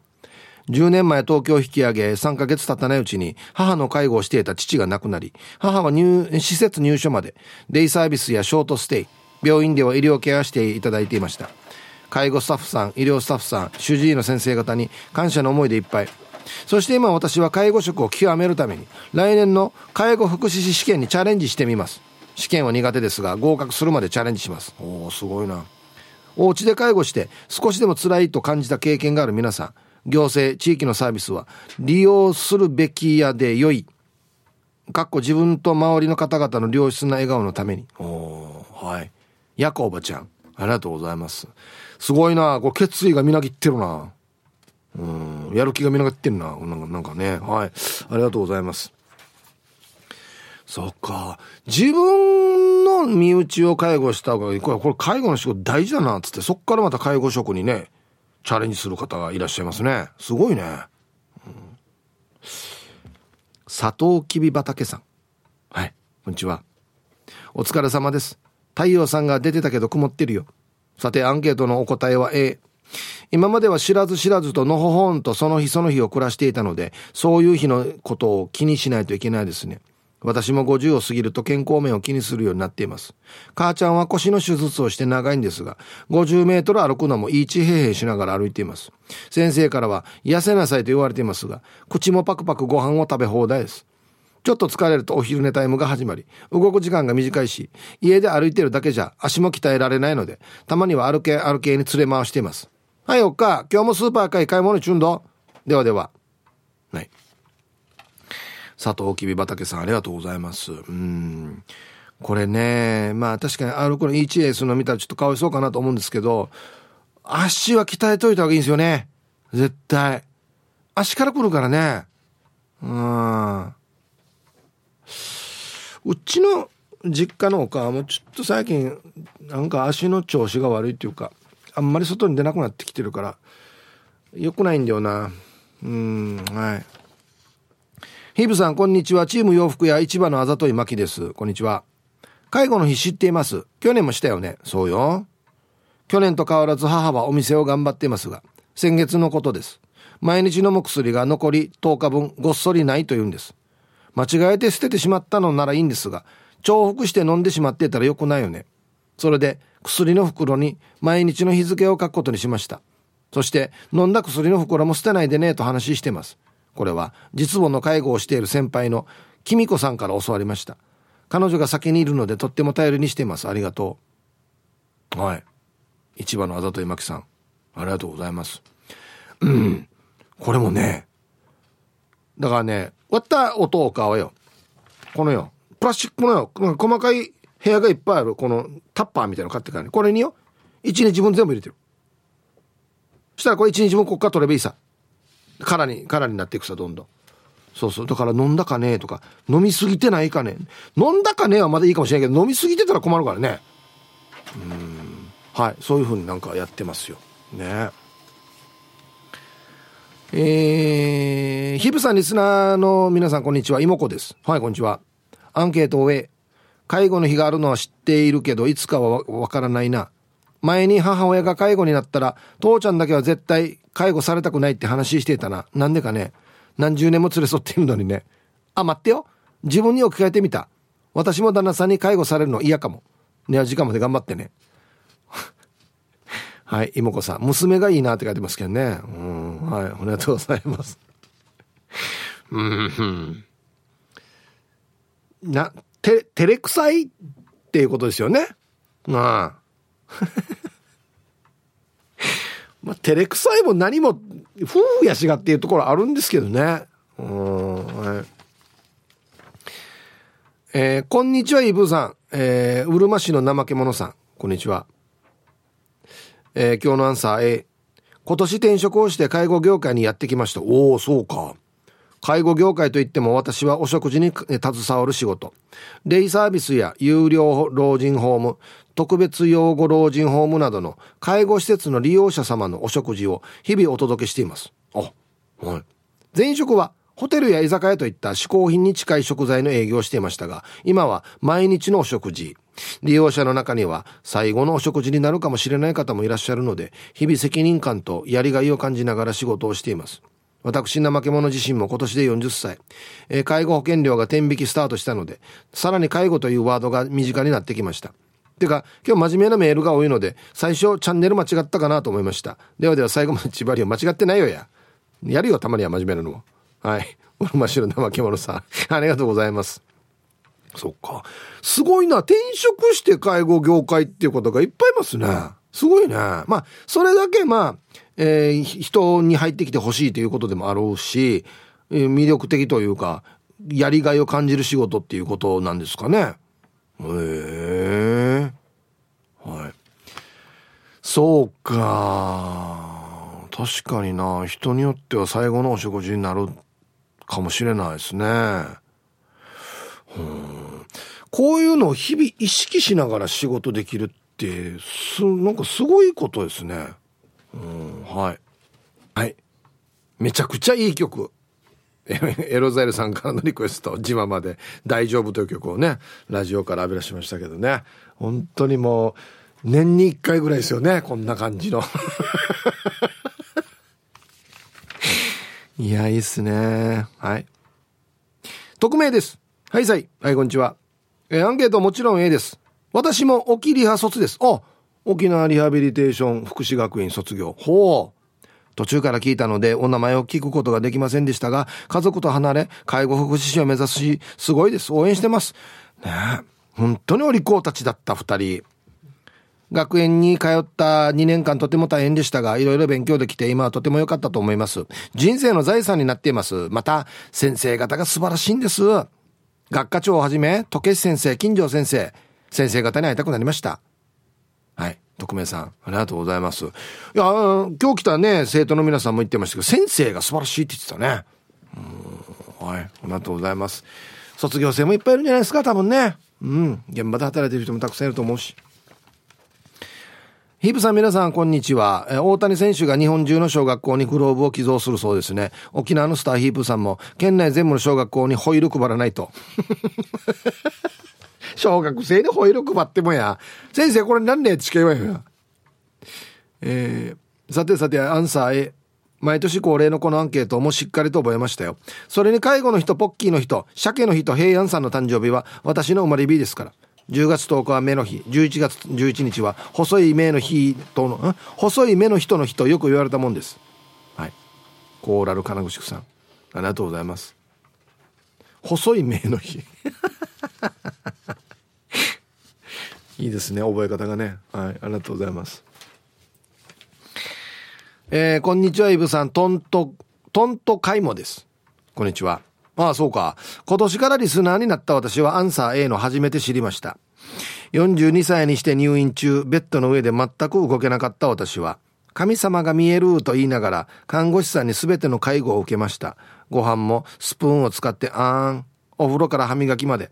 10年前東京引き上げ3ヶ月経たないうちに母の介護をしていた父が亡くなり母は入施設入所までデイサービスやショートステイ病院では医療ケアしていただいていました。介護スタッフさん医療スタッフさん主治医の先生方に感謝の思いでいっぱい。そして今私は介護職を極めるために来年の介護福祉士試験にチャレンジしてみます。試験は苦手ですが合格するまでチャレンジしますおおすごいなお家で介護して少しでも辛いと感じた経験がある皆さん行政地域のサービスは利用するべきやで良いかっこ自分と周りの方々の良質な笑顔のためにおおはいやこおばちゃんありがとうございますすごいな。これ決意がみなぎってるな。うん。やる気がみなぎってるな。なんかね。はい。ありがとうございます。そっか。自分の身内を介護した方がいい。これ、これ介護の仕事大事だな。つって、そっからまた介護職にね、チャレンジする方がいらっしゃいますね。すごいね、うん、佐藤きび畑さん。はい。こんにちは。お疲れ様です。太陽さんが出てたけど曇ってるよ。さてアンケートのお答えは A 今までは知らず知らずとのほほんとその日その日を暮らしていたのでそういう日のことを気にしないといけないですね。私も50を過ぎると健康面を気にするようになっています。母ちゃんは腰の手術をして長いんですが、50メートル歩くのもいいちへへしながら歩いています。先生からは痩せなさいと言われていますが、口もパクパクご飯を食べ放題です。ちょっと疲れるとお昼寝タイムが始まり、動く時間が短いし、家で歩いてるだけじゃ足も鍛えられないので、たまには歩け歩けに連れ回しています。はい、おっか、今日もスーパーかい買い物中んど。ではでは。はい。佐藤きび畑さんありがとうございます。うん。これね、まあ確かに歩くの EHA するの見たらちょっとかわいそうかなと思うんですけど、足は鍛えといた方がいいんですよね。絶対。足から来るからね。うん。うちの実家のお母もちょっと最近なんか足の調子が悪いっていうか、あんまり外に出なくなってきてるから、良くないんだよな。うん、はい。ヒブさん、こんにちは。チーム洋服屋市場のあざといまきです。こんにちは。介護の日知っています。去年もしたよね。そうよ。去年と変わらず母はお店を頑張っていますが、先月のことです。毎日飲む薬が残り10日分ごっそりないと言うんです。間違えて捨ててしまったのならいいんですが、重複して飲んでしまってたら良くないよね。それで薬の袋に毎日の日付を書くことにしました。そして飲んだ薬の袋も捨てないでねと話してます。これは実母の介護をしている先輩のきみこさんから教わりました。彼女が先にいるのでとっても頼りにしています。ありがとう。はい。市場のあざといまきさん。ありがとうございます。うん。これもねだからね割った音を買うよ。このよ。プラスチックのよ。細かい部屋がいっぱいある。このタッパーみたいなの買ってからね。これによ。1日分全部入れてる。そしたらこれ1日分こっから取ればいいさ。空に空になっていくさどんどん。そうそう。だから飲んだかねとか飲みすぎてないかね。飲んだかねはまだいいかもしれないけど飲みすぎてたら困るからね。うん。はい。そういうふうになんかやってますよ。ね。えー、ヒブさんリスナーの皆さんこんにちは。妹子です。はいこんにちは。アンケートを終え介護の日があるのは知っているけどいつかはわからないな。前に母親が介護になったら父ちゃんだけは絶対介護されたくないって話していたな。なんでかね。何十年も連れ添っているのにね。あ、待ってよ。自分に置き換えてみた。私も旦那さんに介護されるの嫌かも。ね時間まで頑張ってね。はい、妹子さん。娘がいいなって書いてますけどね。うん、はい、ありがとうございます。うん、な、て、照れくさいっていうことですよね。ああ。まあ、照れくさいも何も、夫婦やしがっていうところあるんですけどね。うん、はい。えー、こんにちは、イブさん。えー、うるま市の怠け者さん。こんにちは。えー、今日のアンサー A。今年転職をして介護業界にやってきました。おお、そうか。介護業界といっても私はお食事に携わる仕事。デイサービスや有料老人ホーム、特別養護老人ホームなどの介護施設の利用者様のお食事を日々お届けしています。あ、はい。前職はホテルや居酒屋といった嗜好品に近い食材の営業をしていましたが、今は毎日のお食事。利用者の中には最後のお食事になるかもしれない方もいらっしゃるので、日々責任感とやりがいを感じながら仕事をしています。私、怠け者自身も今年で40歳。えー、介護保険料が天引きスタートしたので、さらに介護というワードが身近になってきました。てか、今日真面目なメールが多いので、最初チャンネル間違ったかなと思いました。ではでは最後まで千葉りを間違ってないよや。やるよ、たまには真面目なのも。はい。俺真っ白な怠け者さん。ありがとうございます。そっか。すごいな。転職して介護業界っていうことがいっぱいいますね。すごいね。まあ、それだけまあ、えー、人に入ってきてほしいということでもあろうし、えー、魅力的というか、やりがいを感じる仕事っていうことなんですかね。へえ。はい。そうか。確かにな。人によっては最後のお食事になるかもしれないですね。うんこういうのを日々意識しながら仕事できるって、す、なんかすごいことですね。うんはいはいめちゃくちゃいい曲 エロザイルさんからのリクエスト「自慢まで大丈夫」という曲をねラジオから浴び出しましたけどね本当にもう年に1回ぐらいですよねこんな感じの。いやいいっすね。はい。匿名です。はいさい。はいこんにちは。えアンケートもちろん A です。私も沖リハ卒です。あ沖縄リハビリテーション福祉学院卒業。ほう。途中から聞いたのでお名前を聞くことができませんでしたが、家族と離れ、介護福祉士を目指すし、すごいです。応援してます。ね本当にお利口たちだった二人。学園に通った2年間とても大変でしたが、いろいろ勉強できて今はとても良かったと思います。人生の財産になっています。また、先生方が素晴らしいんです。学科長をはじめ、時計先生、金城先生、先生方に会いたくなりました。はい。匿名さん、ありがとうございます。いや、今日来たね、生徒の皆さんも言ってましたけど、先生が素晴らしいって言ってたね。うん、はい、ありがとうございます。卒業生もいっぱいいるんじゃないですか、多分ね。うん、現場で働いてる人もたくさんいると思うし。ヒープさん皆さんこんにちは。大谷選手が日本中の小学校にグローブを寄贈するそうですね。沖縄のスターヒープさんも県内全部の小学校にホイール配らないと。小学生にホイール配ってもや。先生これ何ねってしか言わよや？えー、さてさてアンサー A。毎年恒例のこのアンケートもしっかりと覚えましたよ。それに介護の人、ポッキーの人、鮭の人、平安さんの誕生日は私の生まれ日ですから。10月10日は目の日、11月11日は細い目の日との、細い目の人の日とよく言われたもんです。はい。コーラル金串さん。ありがとうございます。細い目の日。いいですね覚え方がねはいありがとうございますえー、こんにちはイブさんトントトントカイモですこんにちはああそうか。今年からリスナーになった私はアンサー A の初めて知りました。42歳にして入院中ベッドの上で全く動けなかった私は神様が見えると言いながら看護師さんに全ての介護を受けました。ご飯もスプーンを使ってあーんお風呂から歯磨きまで。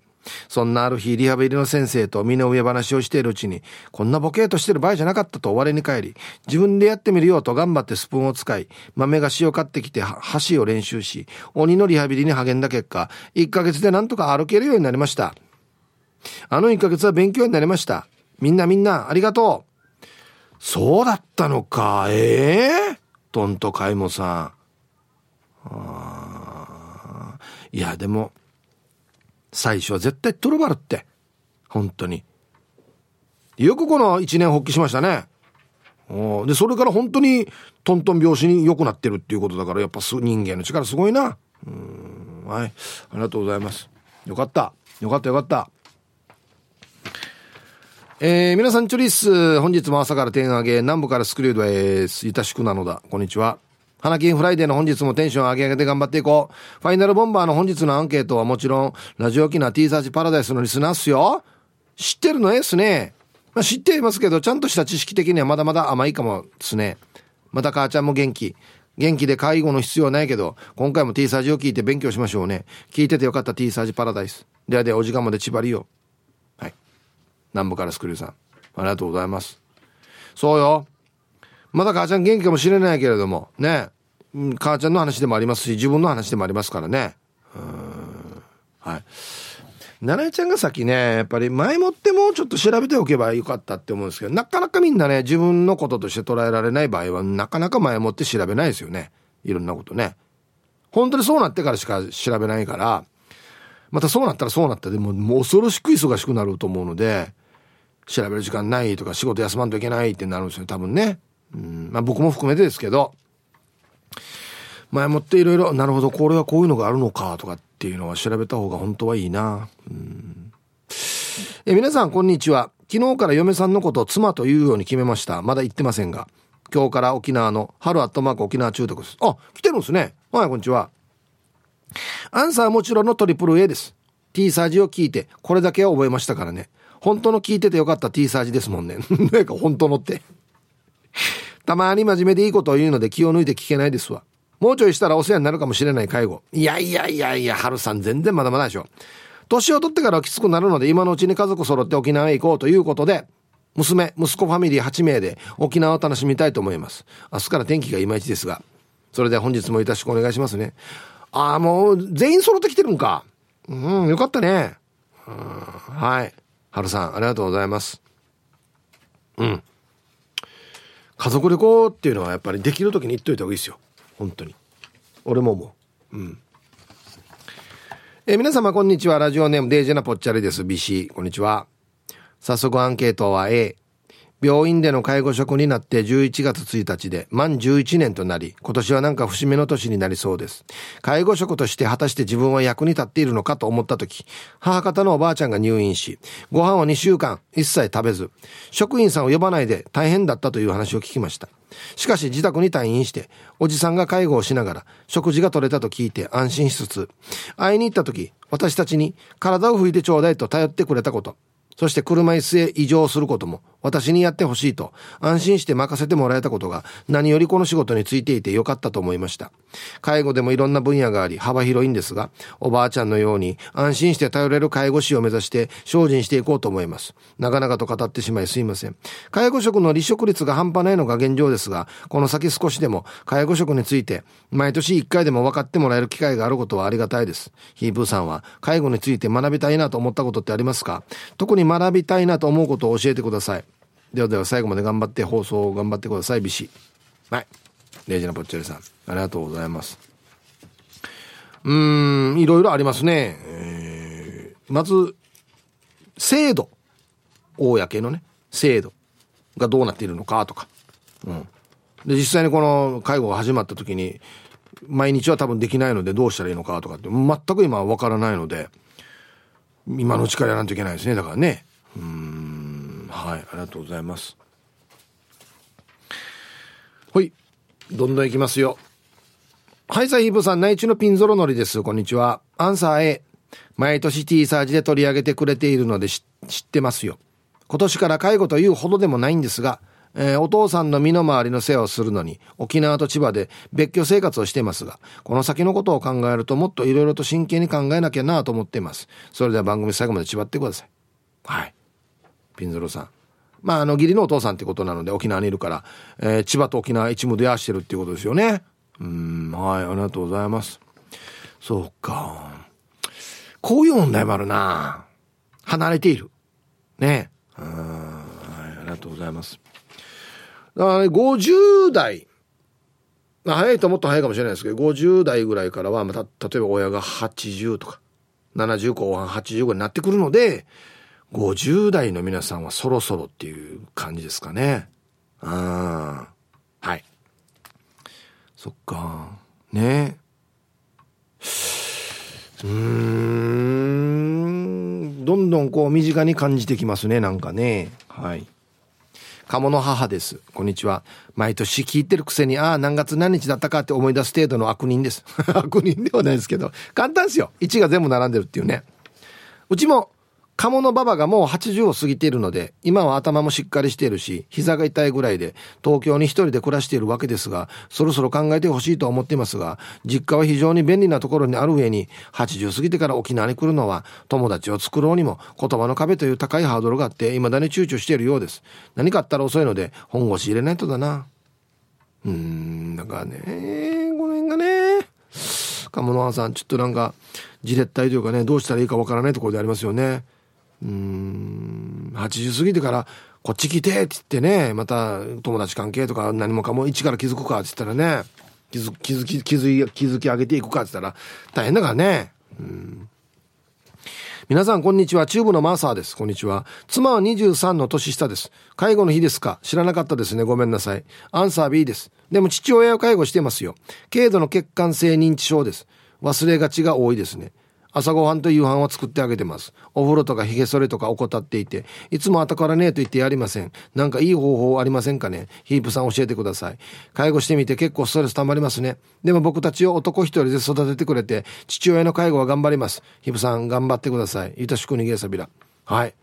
そんなある日、リハビリの先生と身の上話をしているうちに、こんなボケーとしてる場合じゃなかったと我に帰り、自分でやってみるよと頑張ってスプーンを使い、豆菓子を買ってきて箸を練習し、鬼のリハビリに励んだ結果、1ヶ月でなんとか歩けるようになりました。あの1ヶ月は勉強になりました。みんなみんなありがとう。そうだったのか、ええー、トントカイモさん。あいや、でも、最初は絶対トロバルって。本当に。よくこの一年発起しましたね。で、それから本当にトントン拍子に良くなってるっていうことだから、やっぱ人間の力すごいな。うん。はい。ありがとうございます。よかった。よかったよかった。えー、皆さんチョリス。本日も朝から点上げ、南部からスクリュードです。いたしくなのだ。こんにちは。花金フライデーの本日もテンション上げ上げて頑張っていこう。ファイナルボンバーの本日のアンケートはもちろん、ラジオ機な T サーチパラダイスのリスナーっすよ。知ってるのええっすね。まあ、知っていますけど、ちゃんとした知識的にはまだまだ甘いかもですね。また母ちゃんも元気。元気で介護の必要ないけど、今回も T サージを聞いて勉強しましょうね。聞いててよかった T サージパラダイス。ではではお時間まで縛りよ。はい。南部からスクリューさん。ありがとうございます。そうよ。まだ母ちゃん元気かもしれないけれども、ね。母ちゃんの話でもありますし、自分の話でもありますからね。うん。はい。奈々ちゃんがさっきね、やっぱり前もってもうちょっと調べておけばよかったって思うんですけど、なかなかみんなね、自分のこととして捉えられない場合は、なかなか前もって調べないですよね。いろんなことね。本当にそうなってからしか調べないから、またそうなったらそうなったでも、もう恐ろしく忙しくなると思うので、調べる時間ないとか仕事休まんといけないってなるんですよ、多分ね。うん、まあ僕も含めてですけど、前もっていろいろ、なるほど、これはこういうのがあるのかとかっていうのは調べた方が本当はいいな。うん、え皆さん、こんにちは。昨日から嫁さんのことを妻と言うように決めました。まだ言ってませんが。今日から沖縄の春アットマーク沖縄中毒です。あ、来てるんですね。はい、こんにちは。アンサーはもちろんのトリプル A です。T サージを聞いて、これだけは覚えましたからね。本当の聞いててよかった T サージですもんね。なんか本当のって。たまに真面目でいいことを言うので気を抜いて聞けないですわ。もうちょいしたらお世話になるかもしれない介護。いやいやいやいや、春さん全然まだまだでしょ。年を取ってからはきつくなるので、今のうちに家族揃って沖縄へ行こうということで、娘、息子ファミリー8名で沖縄を楽しみたいと思います。明日から天気がいまいちですが。それでは本日もよろしくお願いしますね。ああ、もう全員揃ってきてるんか。うん、よかったね。はい。はるさん、ありがとうございます。うん。家族旅行っていうのはやっぱりできる時に言っといた方がいいですよ。本当に。俺も思う。うん。え、皆様こんにちは。ラジオネームデージェナポッチャレです。BC。こんにちは。早速アンケートは A。病院での介護職になって11月1日で満11年となり、今年はなんか節目の年になりそうです。介護職として果たして自分は役に立っているのかと思った時、母方のおばあちゃんが入院し、ご飯を2週間一切食べず、職員さんを呼ばないで大変だったという話を聞きました。しかし自宅に退院して、おじさんが介護をしながら食事が取れたと聞いて安心しつつ、会いに行った時、私たちに体を拭いてちょうだいと頼ってくれたこと、そして車椅子へ移乗することも私にやってほしいと安心して任せてもらえたことが何よりこの仕事についていてよかったと思いました。介護でもいろんな分野があり幅広いんですが、おばあちゃんのように安心して頼れる介護士を目指して精進していこうと思います。長々と語ってしまいすいません。介護職の離職率が半端ないのが現状ですが、この先少しでも介護職について毎年1回でも分かってもらえる機会があることはありがたいです。ヒープーさんは介護について学びたいなと思ったことってありますか？特に学びたいなと思うことを教えてください。ではでは最後まで頑張って放送を頑張ってください、ビシ。はい。レイジナポッチェルさん、ありがとうございます。うーん、いろいろありますね。えー、まず、制度。公のね、制度がどうなっているのかとか。うん。で、実際にこの介護が始まった時に、毎日は多分できないのでどうしたらいいのかとかって全く今は分からないので、今のうちからやらないといけないですね。だからね。うん、はい、ありがとうございます。ほい、どんどんいきますよ。はい、サヒーブさん、内地のピンゾロのりです。こんにちは。アンサー A。毎年 T サージで取り上げてくれているので知ってますよ。今年から介護というほどでもないんですが、えー、お父さんの身の回りの世話をするのに沖縄と千葉で別居生活をしていますが、この先のことを考えるともっと色々と真剣に考えなきゃなと思っています。それでは番組最後まで縛ってください。はい。ピンゾロさん。まあ、あの、義理のお父さんってことなので沖縄にいるから、えー、千葉と沖縄一部でやしてるっていうことですよね。うん、はい、ありがとうございます。そうか。こういう問題もあるな離れている。ね。はい、ありがとうございます。だから、ね、50代、早いともっと早いかもしれないですけど、50代ぐらいからは、また、例えば親が80とか、70後半80ぐらいになってくるので、50代の皆さんはそろそろっていう感じですかね。ああ。はい。そっか。ねうーん。どんどんこう身近に感じてきますね、なんかね。はい。鴨の母です。こんにちは。毎年聞いてるくせに、ああ、何月何日だったかって思い出す程度の悪人です。悪人ではないですけど、簡単ですよ。1が全部並んでるっていうね。うちも鴨の馬場がもう80を過ぎているので、今は頭もしっかりしているし、膝が痛いぐらいで、東京に一人で暮らしているわけですが、そろそろ考えてほしいと思っていますが、実家は非常に便利なところにある上に、80過ぎてから沖縄に来るのは、友達を作ろうにも、言葉の壁という高いハードルがあって、未だに躊躇しているようです。何かあったら遅いので、本腰入れないとだな。うーん、だからね、この辺がね、鴨のさん、ちょっとなんか、じれったいというかね、どうしたらいいかわからないところでありますよね。うん。80過ぎてからこっち来てって言ってねまた友達関係とか何もかも一から気づくかって言ったらね気づ気づき気づき気づき上げていくかって言ったら大変だからね。うん。皆さんこんにちは。チューブのマーサーです。こんにちは。妻は23の年下です。介護の日ですか？知らなかったですね。ごめんなさい。アンサー B です。でも父親を介護してますよ。軽度の血管性認知症です。忘れがちが多いですね。朝ごはんと夕飯を作ってあげてます。お風呂とか髭剃れとか怠っていて、いつも後からねえと言ってやりません。なんかいい方法ありませんかね？ヒープさん教えてください。介護してみて結構ストレス溜まりますね。でも僕たちを男一人で育ててくれて、父親の介護は頑張ります。ヒープさん頑張ってください。ゆたしくにげさびら。はい。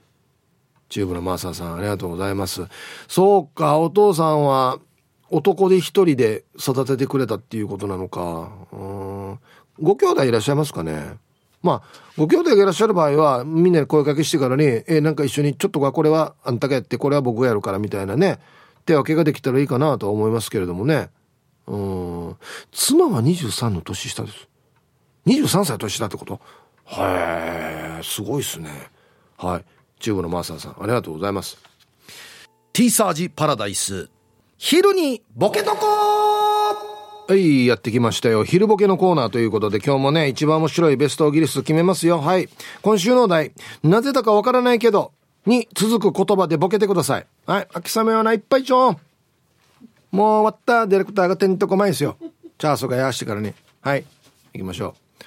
チューブのマーサーさんありがとうございます。そうか、お父さんは男で一人で育ててくれたっていうことなのか。うん。ご兄弟いらっしゃいますかね？まあご兄弟がいらっしゃる場合はみんなに声かけしてからに「えなんか一緒にちょっとこれはあんたがやってこれは僕がやるから」みたいなね手分けができたらいいかなとは思いますけれどもね。うん。妻は23の年下です。23歳年下ってこと？へえすごいっすね。はい。中国のマーサーさんありがとうございます。T サージパラダイス。昼にボケとこはいやってきましたよ。昼ボケのコーナーということで今日もね一番面白いベストギリス決めますよ。はい。今週のお題。なぜだかわからないけどに続く言葉でボケてください。はい。秋雨はないっぱいちょん。もう終わった。ディレクターがてんとこまいですよ。チャーソがやしてからねはい。行きましょう。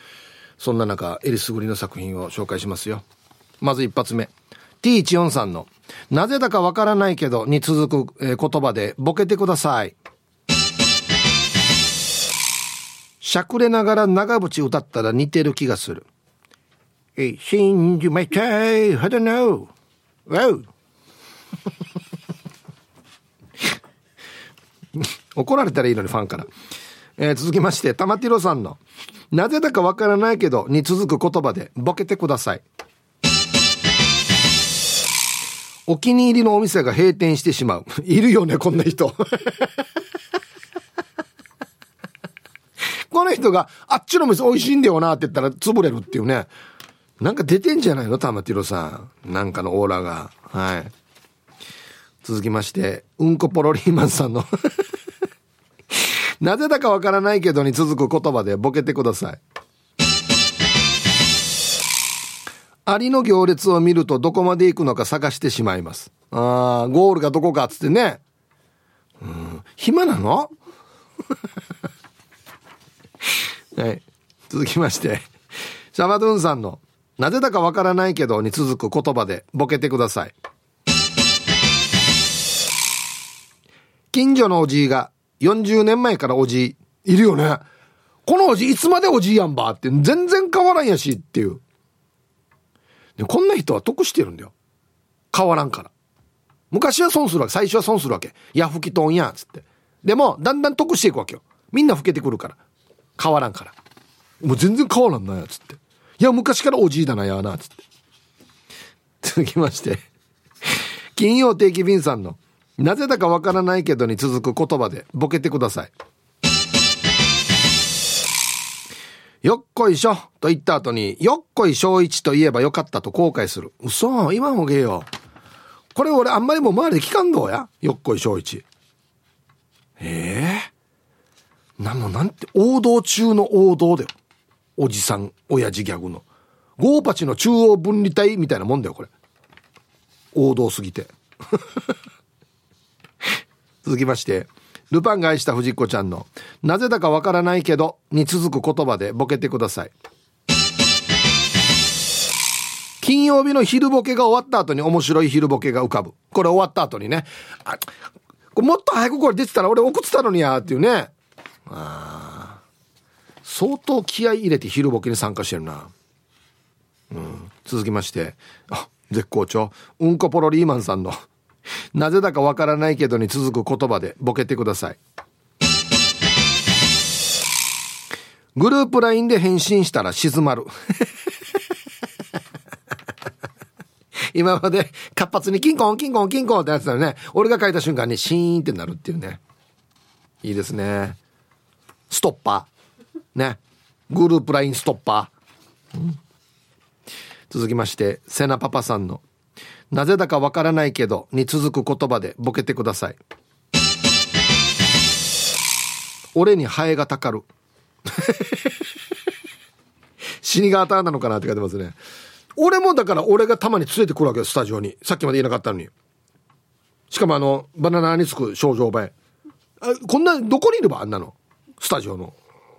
そんな中えりすぐりの作品を紹介しますよ。まず一発目。T14 さんの「なぜだかわからないけど」に続く、え言葉でボケてください。しゃくれながら長渕歌ったら似てる気がする。え、信じましたい、I don't know. Wow. 怒られたらいいのにファンから。えー続きまして、玉ティロさんの、なぜだかわからないけど、に続く言葉でボケてください。お気に入りのお店が閉店してしまう。いるよね、こんな人。この人が、あっちの店美味しいんだよなって言ったら潰れるっていうね。なんか出てんじゃないの玉ティロさん。なんかのオーラが。はい。続きまして、うんこポロリーマンさんの。なぜだかわからないけどに続く言葉でボケてください。アリの行列を見るとどこまで行くのか探してしまいます。ああ、ゴールがどこかっつってね。うん、暇なの？はい。続きまして、シャバドゥンさんの、なぜだかわからないけどに続く言葉でボケてください。近所のおじいが40年前からおじい、いるよね。このおじいいつまでおじいやんば？って全然変わらんやしっていう。でこんな人は得してるんだよ。変わらんから。昔は損するわけ。最初は損するわけ。いや、吹きとんや、つって。でも、だんだん得していくわけよ。みんな老けてくるから。変わらんから。もう全然変わらんなや、つって。いや、昔からおじいだなやな、つって。続きまして。金曜定期便さんの、なぜだかわからないけどに続く言葉でボケてください。よっこいしょと言った後に、よっこい小一と言えばよかったと後悔する。嘘今もげよ。これ俺あんまりもう周りで聞かんどうやよっこい小一。ええなんのなんて王道中の王道だよ。おじさん、親父ギャグの。ゴーパチの中央分離帯みたいなもんだよ、これ。王道すぎて。続きまして、ルパンが愛した藤子ちゃんの、なぜだかわからないけど、に続く言葉でボケてください。金曜日の昼ボケが終わった後に面白い昼ボケが浮かぶ。これ終わった後にね。あもっと早くこれ出てたら俺送ってたのにやっていうね。あー相当気合い入れて昼ボケに参加してるな。うん、続きまして、あ、絶好調。うんこポロリーマンさんの、なぜだかわからないけどに続く言葉でボケてください。グループ LINE で返信したら静まる。今まで活発にキンコンキンコンキンコンってやってたのね。俺が書いた瞬間にシーンってなるっていうね。いいですね。ストッパー。ね。グループ LINE ストッパー。うん続きまして、セナパパさんの、なぜだかわからないけど、に続く言葉でボケてください。俺にハエがたかる。死にが当たなのかなって書いてますね。俺もだから俺がたまに連れてくるわけよ、スタジオに。さっきまで言えなかったのに。しかもあの、バナナにつく症状場へ。あこんな、どこにいればあんなのスタジオの。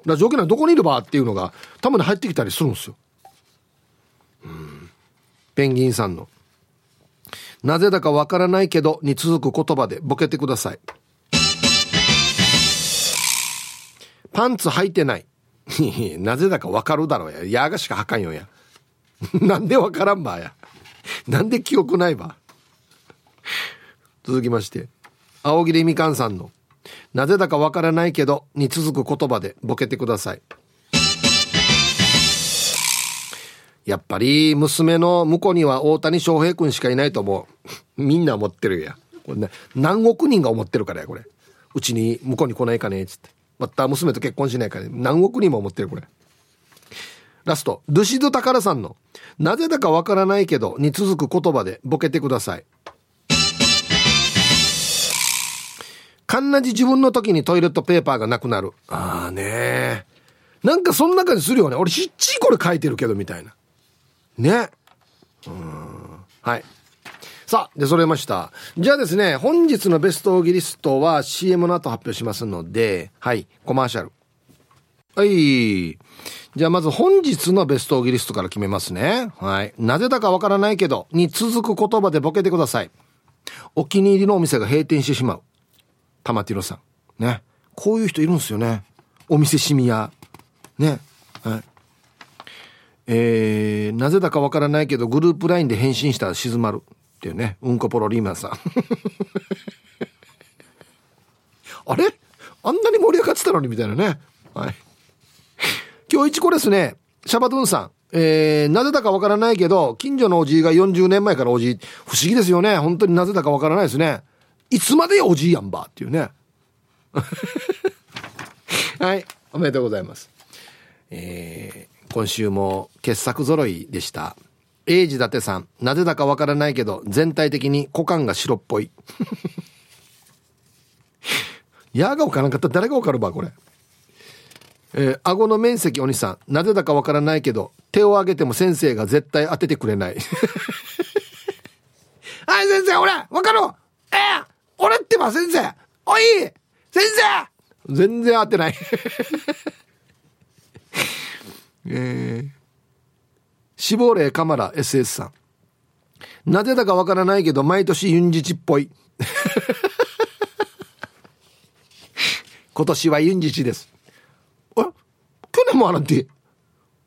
ラジオ機内どこにいればっていうのが、たまに入ってきたりするんですよ。うん。ペンギンさんの「なぜだかわからないけど」に続く言葉でボケてください。パンツ履いてない。なぜだかわかるだろうや。やがしか履かんよや。なんでわからんばや。なんで記憶ないば。続きまして。青桐みかんさんの「なぜだかわからないけど」に続く言葉でボケてくださいやっぱり娘の向こうには大谷翔平君しかいないと思う。みんな思ってるや。これね、何億人が思ってるからや、これ。うちに、向こうに来ないかねつって。また娘と結婚しないかね。何億人も思ってる、これ。ラスト、ドゥシドタカラさんの、なぜだかわからないけど、に続く言葉でボケてください。かんなじ自分の時にトイレットペーパーがなくなる。ああねなんかそんな感じするよね。俺ひっちりこれ書いてるけど、みたいな。ね。うん。はい。さあ、で、揃えました。じゃあですね、本日のベストオギリストは CM の後発表しますので、はい、コマーシャル。はい。じゃあまず本日のベストオギリストから決めますね。はい。なぜだかわからないけど、に続く言葉でボケてください。お気に入りのお店が閉店してしまう。玉ティロさん。ね。こういう人いるんですよね。お店シミや。ね。はい。えー、なぜだかわからないけど、グループ LINE で返信したら静まる。っていうね。うんこポロリーマンさん。あれ？あんなに盛り上がってたのにみたいなね。はい。今日一個ですね。シャバドゥンさん。えー、なぜだかわからないけど、近所のおじいが40年前からおじい。不思議ですよね。本当になぜだかわからないですね。いつまでおじいやんばっていうね。はい。おめでとうございます。えー、今週も傑作揃いでした。英治伊達さん。なぜだかわからないけど、全体的に股間が白っぽい。やがわからんかったら誰がわかるば、これ。えー、顎の面積お兄さん。なぜだかわからないけど、手を挙げても先生が絶対当ててくれない。はい、先生、俺、わかる？えー、俺ってば、先生おい先生全然当てない。えー、死亡例カマラ SS さん。なぜだかわからないけど、毎年ユンジチっぽい。今年はユンジチです。あ去年もあらんて。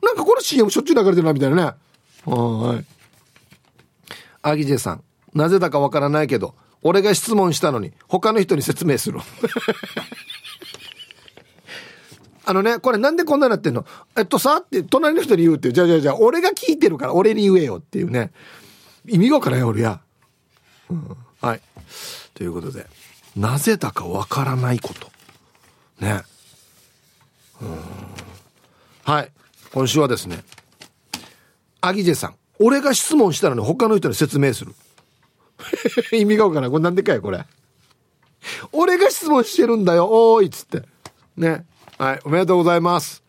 なんかこれ CM しょっちゅう流れてるな、みたいなね。はい。アギジェさん。なぜだかわからないけど、俺が質問したのに、他の人に説明する。あのね、これなんでこんなになってんの？えっとさって隣の人に言うって、じゃあじゃあじゃあ俺が聞いてるから俺に言えよっていうね。意味がわからんよ、俺や。うん、はい。ということで、なぜだかわからないこと。ね。うん。はい。今週はですね、アギジェさん。俺が質問したのに他の人に説明する。意味がわからない。これなんでかよ、これ。俺が質問してるんだよ、おーいっつって。ね。はい、おめでとうございます。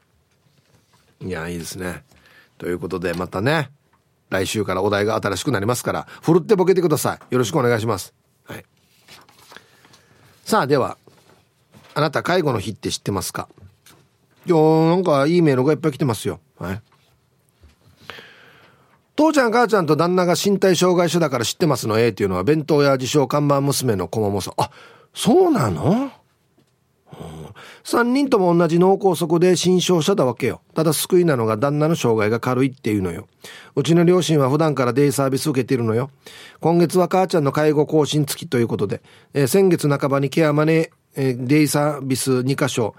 いや、いいですね。ということで、またね、来週からお題が新しくなりますから、ふるってボケてください。よろしくお願いします。はい。さあ、では、あなた介護の日って知ってますか？いやなんかいいメールがいっぱい来てますよ。はい。父ちゃん母ちゃんと旦那が身体障害者だから知ってますの？A っていうのは弁当屋自称看板娘の子ももさん。あ、そうなの？3人とも同じ脳梗塞で新症者だわけよ。ただ救いなのが旦那の障害が軽いっていうのよ。うちの両親は普段からデイサービス受けてるのよ。今月は母ちゃんの介護更新付きということで、えー、先月半ばにケアマネ、えー、デイサービス2カ所、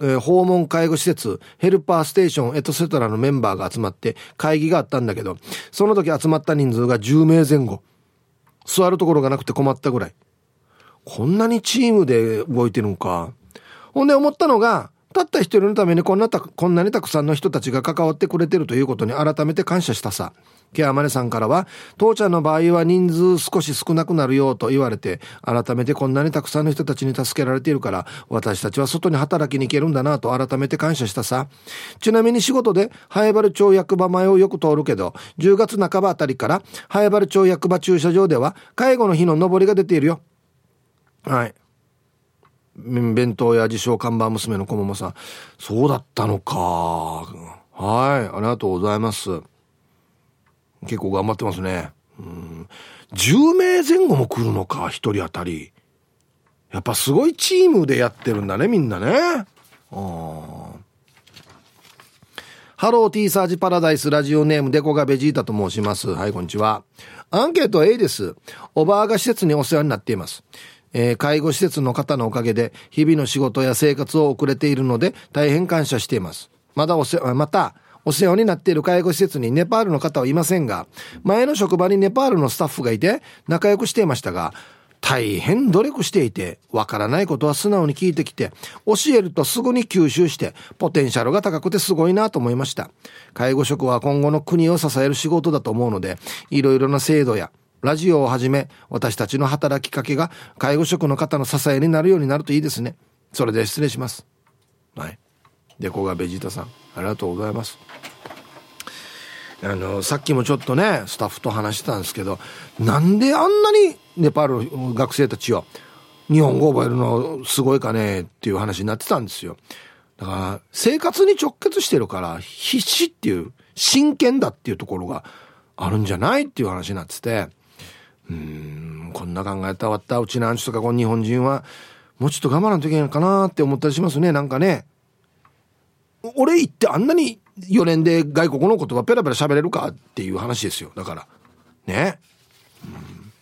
えー、訪問介護施設、ヘルパーステーション、エトセトラのメンバーが集まって会議があったんだけど、その時集まった人数が10名前後。座るところがなくて困ったぐらい。こんなにチームで動いてるんか。ほんで思ったのが、たった一人のためにこんなた、こんなにたくさんの人たちが関わってくれてるということに改めて感謝したさ。ケアマネさんからは、父ちゃんの場合は人数少し少なくなるよと言われて、改めてこんなにたくさんの人たちに助けられているから、私たちは外に働きに行けるんだなと改めて感謝したさ。ちなみに仕事で、早原町役場前をよく通るけど、10月半ばあたりから、早原町役場駐車場では、介護の日の上りが出ているよ。はい。弁当屋自称看板娘の子もさん。そうだったのか。はい。ありがとうございます。結構頑張ってますね。うん。10名前後も来るのか、1人当たり。やっぱすごいチームでやってるんだね、みんなね。あハローティーサージパラダイスラジオネームデコがベジータと申します。はい、こんにちは。アンケート A です。おばあが施設にお世話になっています。えー、介護施設の方のおかげで日々の仕事や生活を送れているので大変感謝しています。まだおせ、また、お世話になっている介護施設にネパールの方はいませんが、前の職場にネパールのスタッフがいて仲良くしていましたが、大変努力していて、わからないことは素直に聞いてきて、教えるとすぐに吸収して、ポテンシャルが高くてすごいなと思いました。介護職は今後の国を支える仕事だと思うので、いろいろな制度や、ラジオをはじめ、私たちの働きかけが介護職の方の支えになるようになるといいですね。それで失礼します。はい。で、こがベジータさん、ありがとうございます。あの、さっきもちょっとね、スタッフと話してたんですけど、なんであんなにネパールの学生たちを日本語覚えるのすごいかねっていう話になってたんですよ。だから、生活に直結してるから、必死っていう、真剣だっていうところがあるんじゃないっていう話になってて、うん、こんな考えたわった、うちなんちとかこの日本人は、もうちょっと我慢なといけないかなって思ったりしますね、なんかね。俺行ってあんなに4年で外国の言葉ペラペラ喋れるか？っていう話ですよ。だから。ね、うん、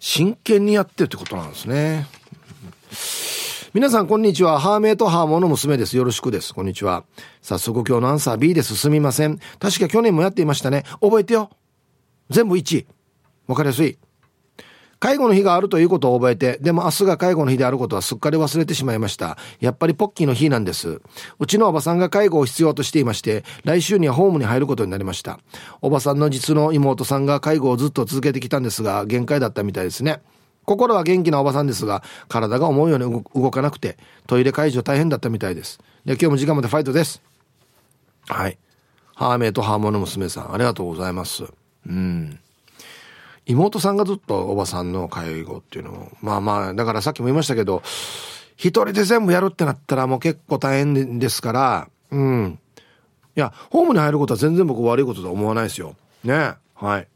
真剣にやってるってことなんですね。皆さんこんにちは。ハーメイとハーモの娘です。よろしくです。こんにちは。早速今日のアンサー B です。すみません。確か去年もやっていましたね。覚えてよ。全部1わかりやすい。介護の日があるということを覚えて、でも明日が介護の日であることはすっかり忘れてしまいました。やっぱりポッキーの日なんです。うちのおばさんが介護を必要としていまして、来週にはホームに入ることになりました。おばさんの実の妹さんが介護をずっと続けてきたんですが、限界だったみたいですね。心は元気なおばさんですが、体が思うように動かなくて、トイレ介助大変だったみたいです。で、今日も時間までファイトです。はい。ハーメイとハーモの娘さん、ありがとうございます。うん。妹さんがずっとおばさんの介護っていうのを、まあまあ、だからさっきも言いましたけど、一人で全部やるってなったらもう結構大変ですから、うん。いや、ホームに入ることは全然僕悪いこととは思わないですよ。ね。はい。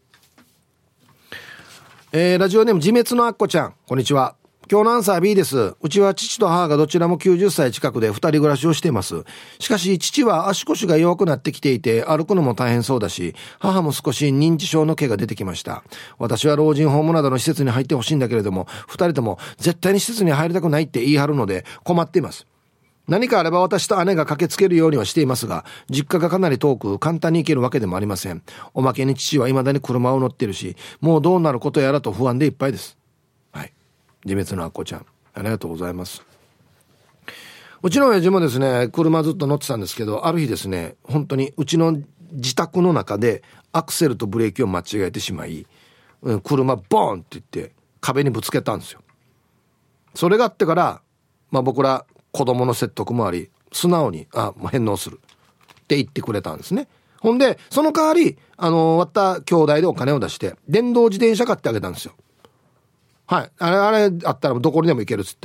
えー、ラジオネーム自滅のあっこちゃん、こんにちは。今日のアンサー B です。うちは父と母がどちらも90歳近くで二人暮らしをしています。しかし父は足腰が弱くなってきていて歩くのも大変そうだし、母も少し認知症の毛が出てきました。私は老人ホームなどの施設に入ってほしいんだけれども、二人とも絶対に施設に入りたくないって言い張るので困っています。何かあれば私と姉が駆けつけるようにはしていますが、実家がかなり遠く簡単に行けるわけでもありません。おまけに父は未だに車を乗ってるし、もうどうなることやらと不安でいっぱいです。自滅のあこちゃん。ありがとうございます。うちの親父もですね車ずっと乗ってたんですけどある日ですね本当にうちの自宅の中でアクセルとブレーキを間違えてしまい車ボーンって言って壁にぶつけたんですよ。それがあってからまあ僕ら子供の説得もあり素直にあ返納する。って言ってくれたんですね。ほんでその代わりあの割った兄弟でお金を出して電動自転車買ってあげたんですよ。はい。あれ、あれあったらどこにでも行けるっつって。